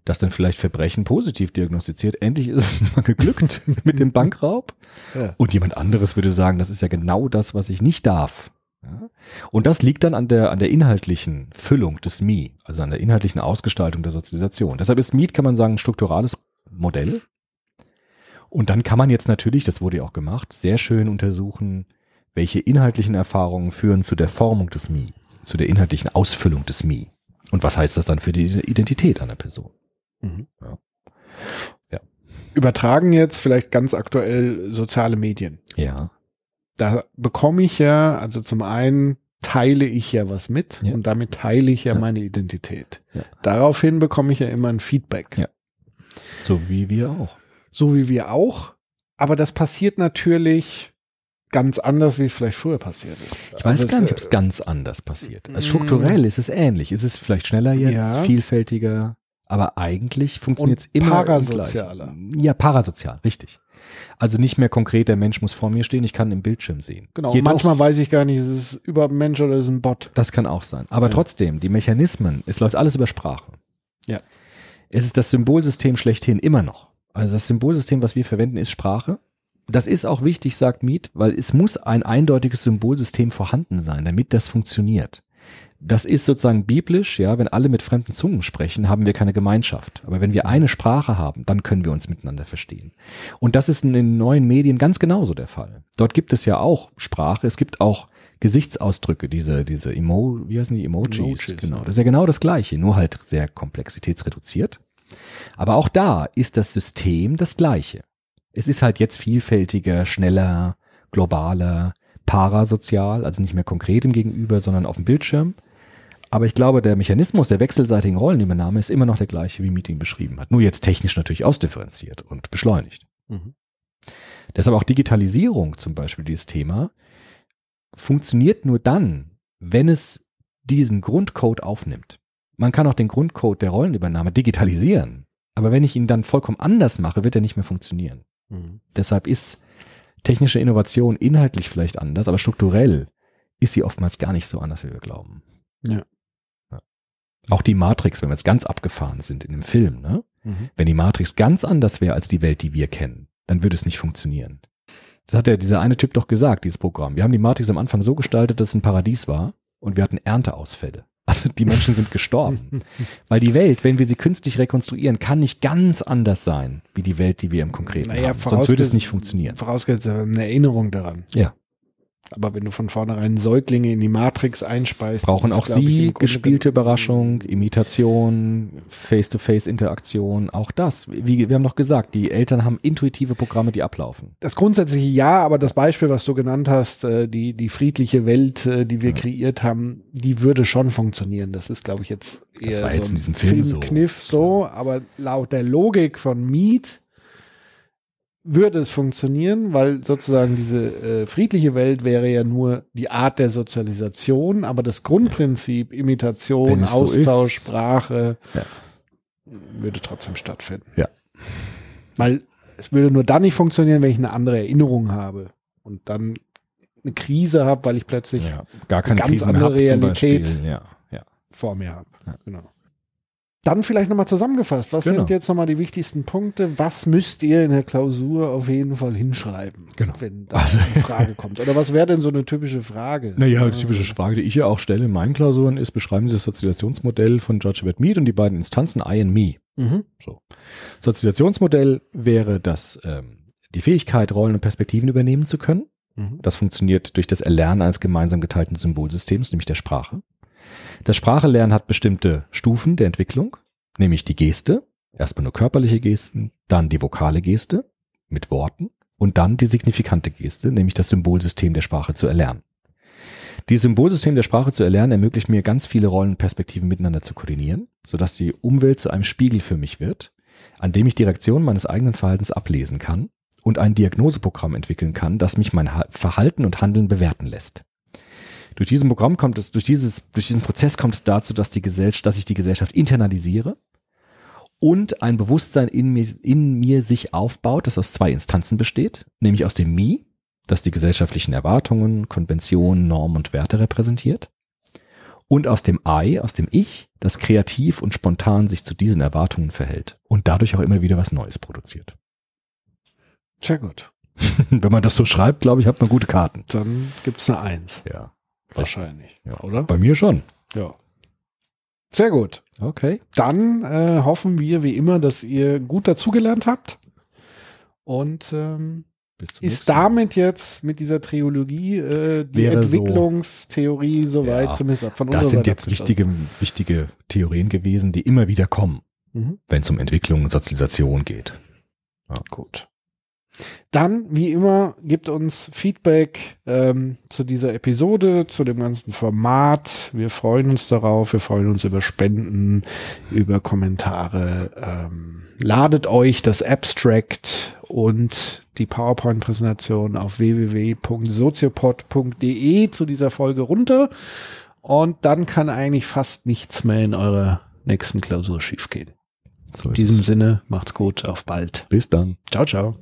das dann vielleicht Verbrechen positiv diagnostiziert. Endlich ist es mal geglückt mit dem Bankraub. Ja. Und jemand anderes würde sagen, das ist ja genau das, was ich nicht darf. Ja? Und das liegt dann an der, an der inhaltlichen Füllung des Mi, also an der inhaltlichen Ausgestaltung der Sozialisation. Deshalb ist Miet, kann man sagen, ein strukturales Modell. Und dann kann man jetzt natürlich, das wurde ja auch gemacht, sehr schön untersuchen, welche inhaltlichen Erfahrungen führen zu der Formung des Mi, zu der inhaltlichen Ausfüllung des Mi. Und was heißt das dann für die Identität einer Person? Mhm. Ja. Übertragen jetzt vielleicht ganz aktuell soziale Medien. Ja. Da bekomme ich ja, also zum einen teile ich ja was mit Ja. und damit teile ich ja, Ja. meine Identität. Ja. Daraufhin bekomme ich ja immer ein Feedback. Ja. So wie wir auch. So wie wir auch. Aber das passiert natürlich ganz anders, wie es vielleicht früher passiert ist. Ich weiß Also gar nicht, ob es, es ganz anders passiert. Also Mm. strukturell ist es ähnlich. Es ist vielleicht schneller jetzt, Ja. vielfältiger, aber eigentlich funktioniert es immer im parasozialer. Ja, parasozial, richtig. Also nicht mehr konkret, der Mensch muss vor mir stehen, ich kann im Bildschirm sehen. Genau, Jedoch, manchmal weiß ich gar nicht, ist es überhaupt ein Mensch oder ist es ein Bot. Das kann auch sein. Aber Ja. trotzdem, die Mechanismen, es läuft alles über Sprache. Ja. Es ist das Symbolsystem schlechthin immer noch. Also das Symbolsystem, was wir verwenden, ist Sprache. Das ist auch wichtig, sagt Mead, weil es muss ein eindeutiges Symbolsystem vorhanden sein, damit das funktioniert. Das ist sozusagen biblisch, ja, wenn alle mit fremden Zungen sprechen, haben wir keine Gemeinschaft. Aber wenn wir eine Sprache haben, dann können wir uns miteinander verstehen. Und das ist in den neuen Medien ganz genauso der Fall. Dort gibt es ja auch Sprache, es gibt auch Gesichtsausdrücke, diese, diese Emo, wie heißen die Emojis? Emojis, genau. Das ist ja genau das Gleiche, nur halt sehr komplexitätsreduziert. Aber auch da ist das System das gleiche. Es ist halt jetzt vielfältiger, schneller, globaler, parasozial, also nicht mehr konkret im Gegenüber, sondern auf dem Bildschirm. Aber ich glaube, der Mechanismus der wechselseitigen Rollenübernahme ist immer noch der gleiche, wie Meeting beschrieben hat. Nur jetzt technisch natürlich ausdifferenziert und beschleunigt. Mhm. Deshalb auch Digitalisierung zum Beispiel, dieses Thema, funktioniert nur dann, wenn es diesen Grundcode aufnimmt. Man kann auch den Grundcode der Rollenübernahme digitalisieren. Aber wenn ich ihn dann vollkommen anders mache, wird er nicht mehr funktionieren. Mhm. Deshalb ist technische Innovation inhaltlich vielleicht anders, aber strukturell ist sie oftmals gar nicht so anders, wie wir glauben. Ja. Ja. Auch die Matrix, wenn wir jetzt ganz abgefahren sind in dem Film, ne? Mhm. Wenn die Matrix ganz anders wäre als die Welt, die wir kennen, dann würde es nicht funktionieren. Das hat ja dieser eine Typ doch gesagt, dieses Programm. Wir haben die Matrix am Anfang so gestaltet, dass es ein Paradies war und wir hatten Ernteausfälle. Also die Menschen sind gestorben. Weil die Welt, wenn wir sie künstlich rekonstruieren, kann nicht ganz anders sein, wie die Welt, die wir im Konkreten Naja, haben. Sonst würde es nicht funktionieren. Vorausgesetzt eine Erinnerung daran. Ja. Aber wenn du von vornherein Säuglinge in die Matrix einspeist, Brauchen das ist, auch ich, sie Grunde gespielte Überraschung, Imitation, Face-to-Face-Interaktion, auch das. Wie wir haben doch gesagt, die Eltern haben intuitive Programme, die ablaufen. Das grundsätzliche ja, aber das Beispiel, was du genannt hast, äh, die, die friedliche Welt, äh, die wir Ja. kreiert haben, die würde schon funktionieren. Das ist, glaube ich, jetzt Das eher war so jetzt in ein diesem Film so. Filmkniff so, aber laut der Logik von Mead würde es funktionieren, weil sozusagen diese äh, friedliche Welt wäre ja nur die Art der Sozialisation, aber das Grundprinzip Imitation, so Austausch, ist. Sprache Ja. würde trotzdem stattfinden. Ja. Weil es würde nur dann nicht funktionieren, wenn ich eine andere Erinnerung habe und dann eine Krise habe, weil ich plötzlich Ja, gar keine ganz Krisen andere zum Realität. Beispiel. Ja, vor mir habe. Genau. Dann vielleicht nochmal zusammengefasst. Was Genau. sind jetzt nochmal die wichtigsten Punkte? Was müsst ihr in der Klausur auf jeden Fall hinschreiben, Genau. wenn da Also- eine Frage kommt? Oder was wäre denn so eine typische Frage? Naja, die typische Frage, die ich ja auch stelle in meinen Klausuren ist, beschreiben Sie das Sozialisationsmodell von George Herbert Mead und die beiden Instanzen I and Me. Mhm. So. Sozialisationsmodell wäre das, ähm, die Fähigkeit, Rollen und Perspektiven übernehmen zu können. Mhm. Das funktioniert durch das Erlernen eines gemeinsam geteilten Symbolsystems, nämlich der Sprache. Das Sprachelernen hat bestimmte Stufen der Entwicklung, nämlich die Geste, erstmal nur körperliche Gesten, dann die vokale Geste mit Worten und dann die signifikante Geste, nämlich das Symbolsystem der Sprache zu erlernen. Dieses Symbolsystem der Sprache zu erlernen ermöglicht mir ganz viele Rollen und Perspektiven miteinander zu koordinieren, sodass die Umwelt zu einem Spiegel für mich wird, an dem ich die Reaktion meines eigenen Verhaltens ablesen kann und ein Diagnoseprogramm entwickeln kann, das mich mein Ha- Verhalten und Handeln bewerten lässt. Durch diesen Programm kommt es, durch dieses, durch diesen Prozess kommt es dazu, dass die Gesellschaft, dass ich die Gesellschaft internalisiere und ein Bewusstsein in mir, in mir sich aufbaut, das aus zwei Instanzen besteht, nämlich aus dem Me, das die gesellschaftlichen Erwartungen, Konventionen, Normen und Werte repräsentiert, und aus dem I, aus dem Ich, das kreativ und spontan sich zu diesen Erwartungen verhält und dadurch auch immer wieder was Neues produziert. Sehr gut. Wenn man das so schreibt, glaube ich, hat man gute Karten. Dann gibt's eine Eins. Ja. Wahrscheinlich. ja. Oder? Bei mir schon. Ja. Sehr gut. Okay. Dann äh, hoffen wir wie immer, dass ihr gut dazugelernt habt Und ähm, ist damit jetzt mit dieser Triologie äh, die Wäre so- Entwicklungstheorie soweit, Ja, zumindest von Das unserer sind Seite jetzt wichtige, wichtige Theorien gewesen, die immer wieder kommen, Mhm. wenn es um Entwicklung und Sozialisation geht. Gut. Dann, wie immer, gibt uns Feedback ähm, zu dieser Episode, zu dem ganzen Format. Wir freuen uns darauf. Wir freuen uns über Spenden, über Kommentare. Ähm, ladet euch das Abstract und die PowerPoint-Präsentation auf www.soziopod.de zu dieser Folge runter. Und dann kann eigentlich fast nichts mehr in eurer nächsten Klausur schiefgehen. So In diesem es. Sinne, macht's gut, auf bald. Bis dann. Ciao, ciao.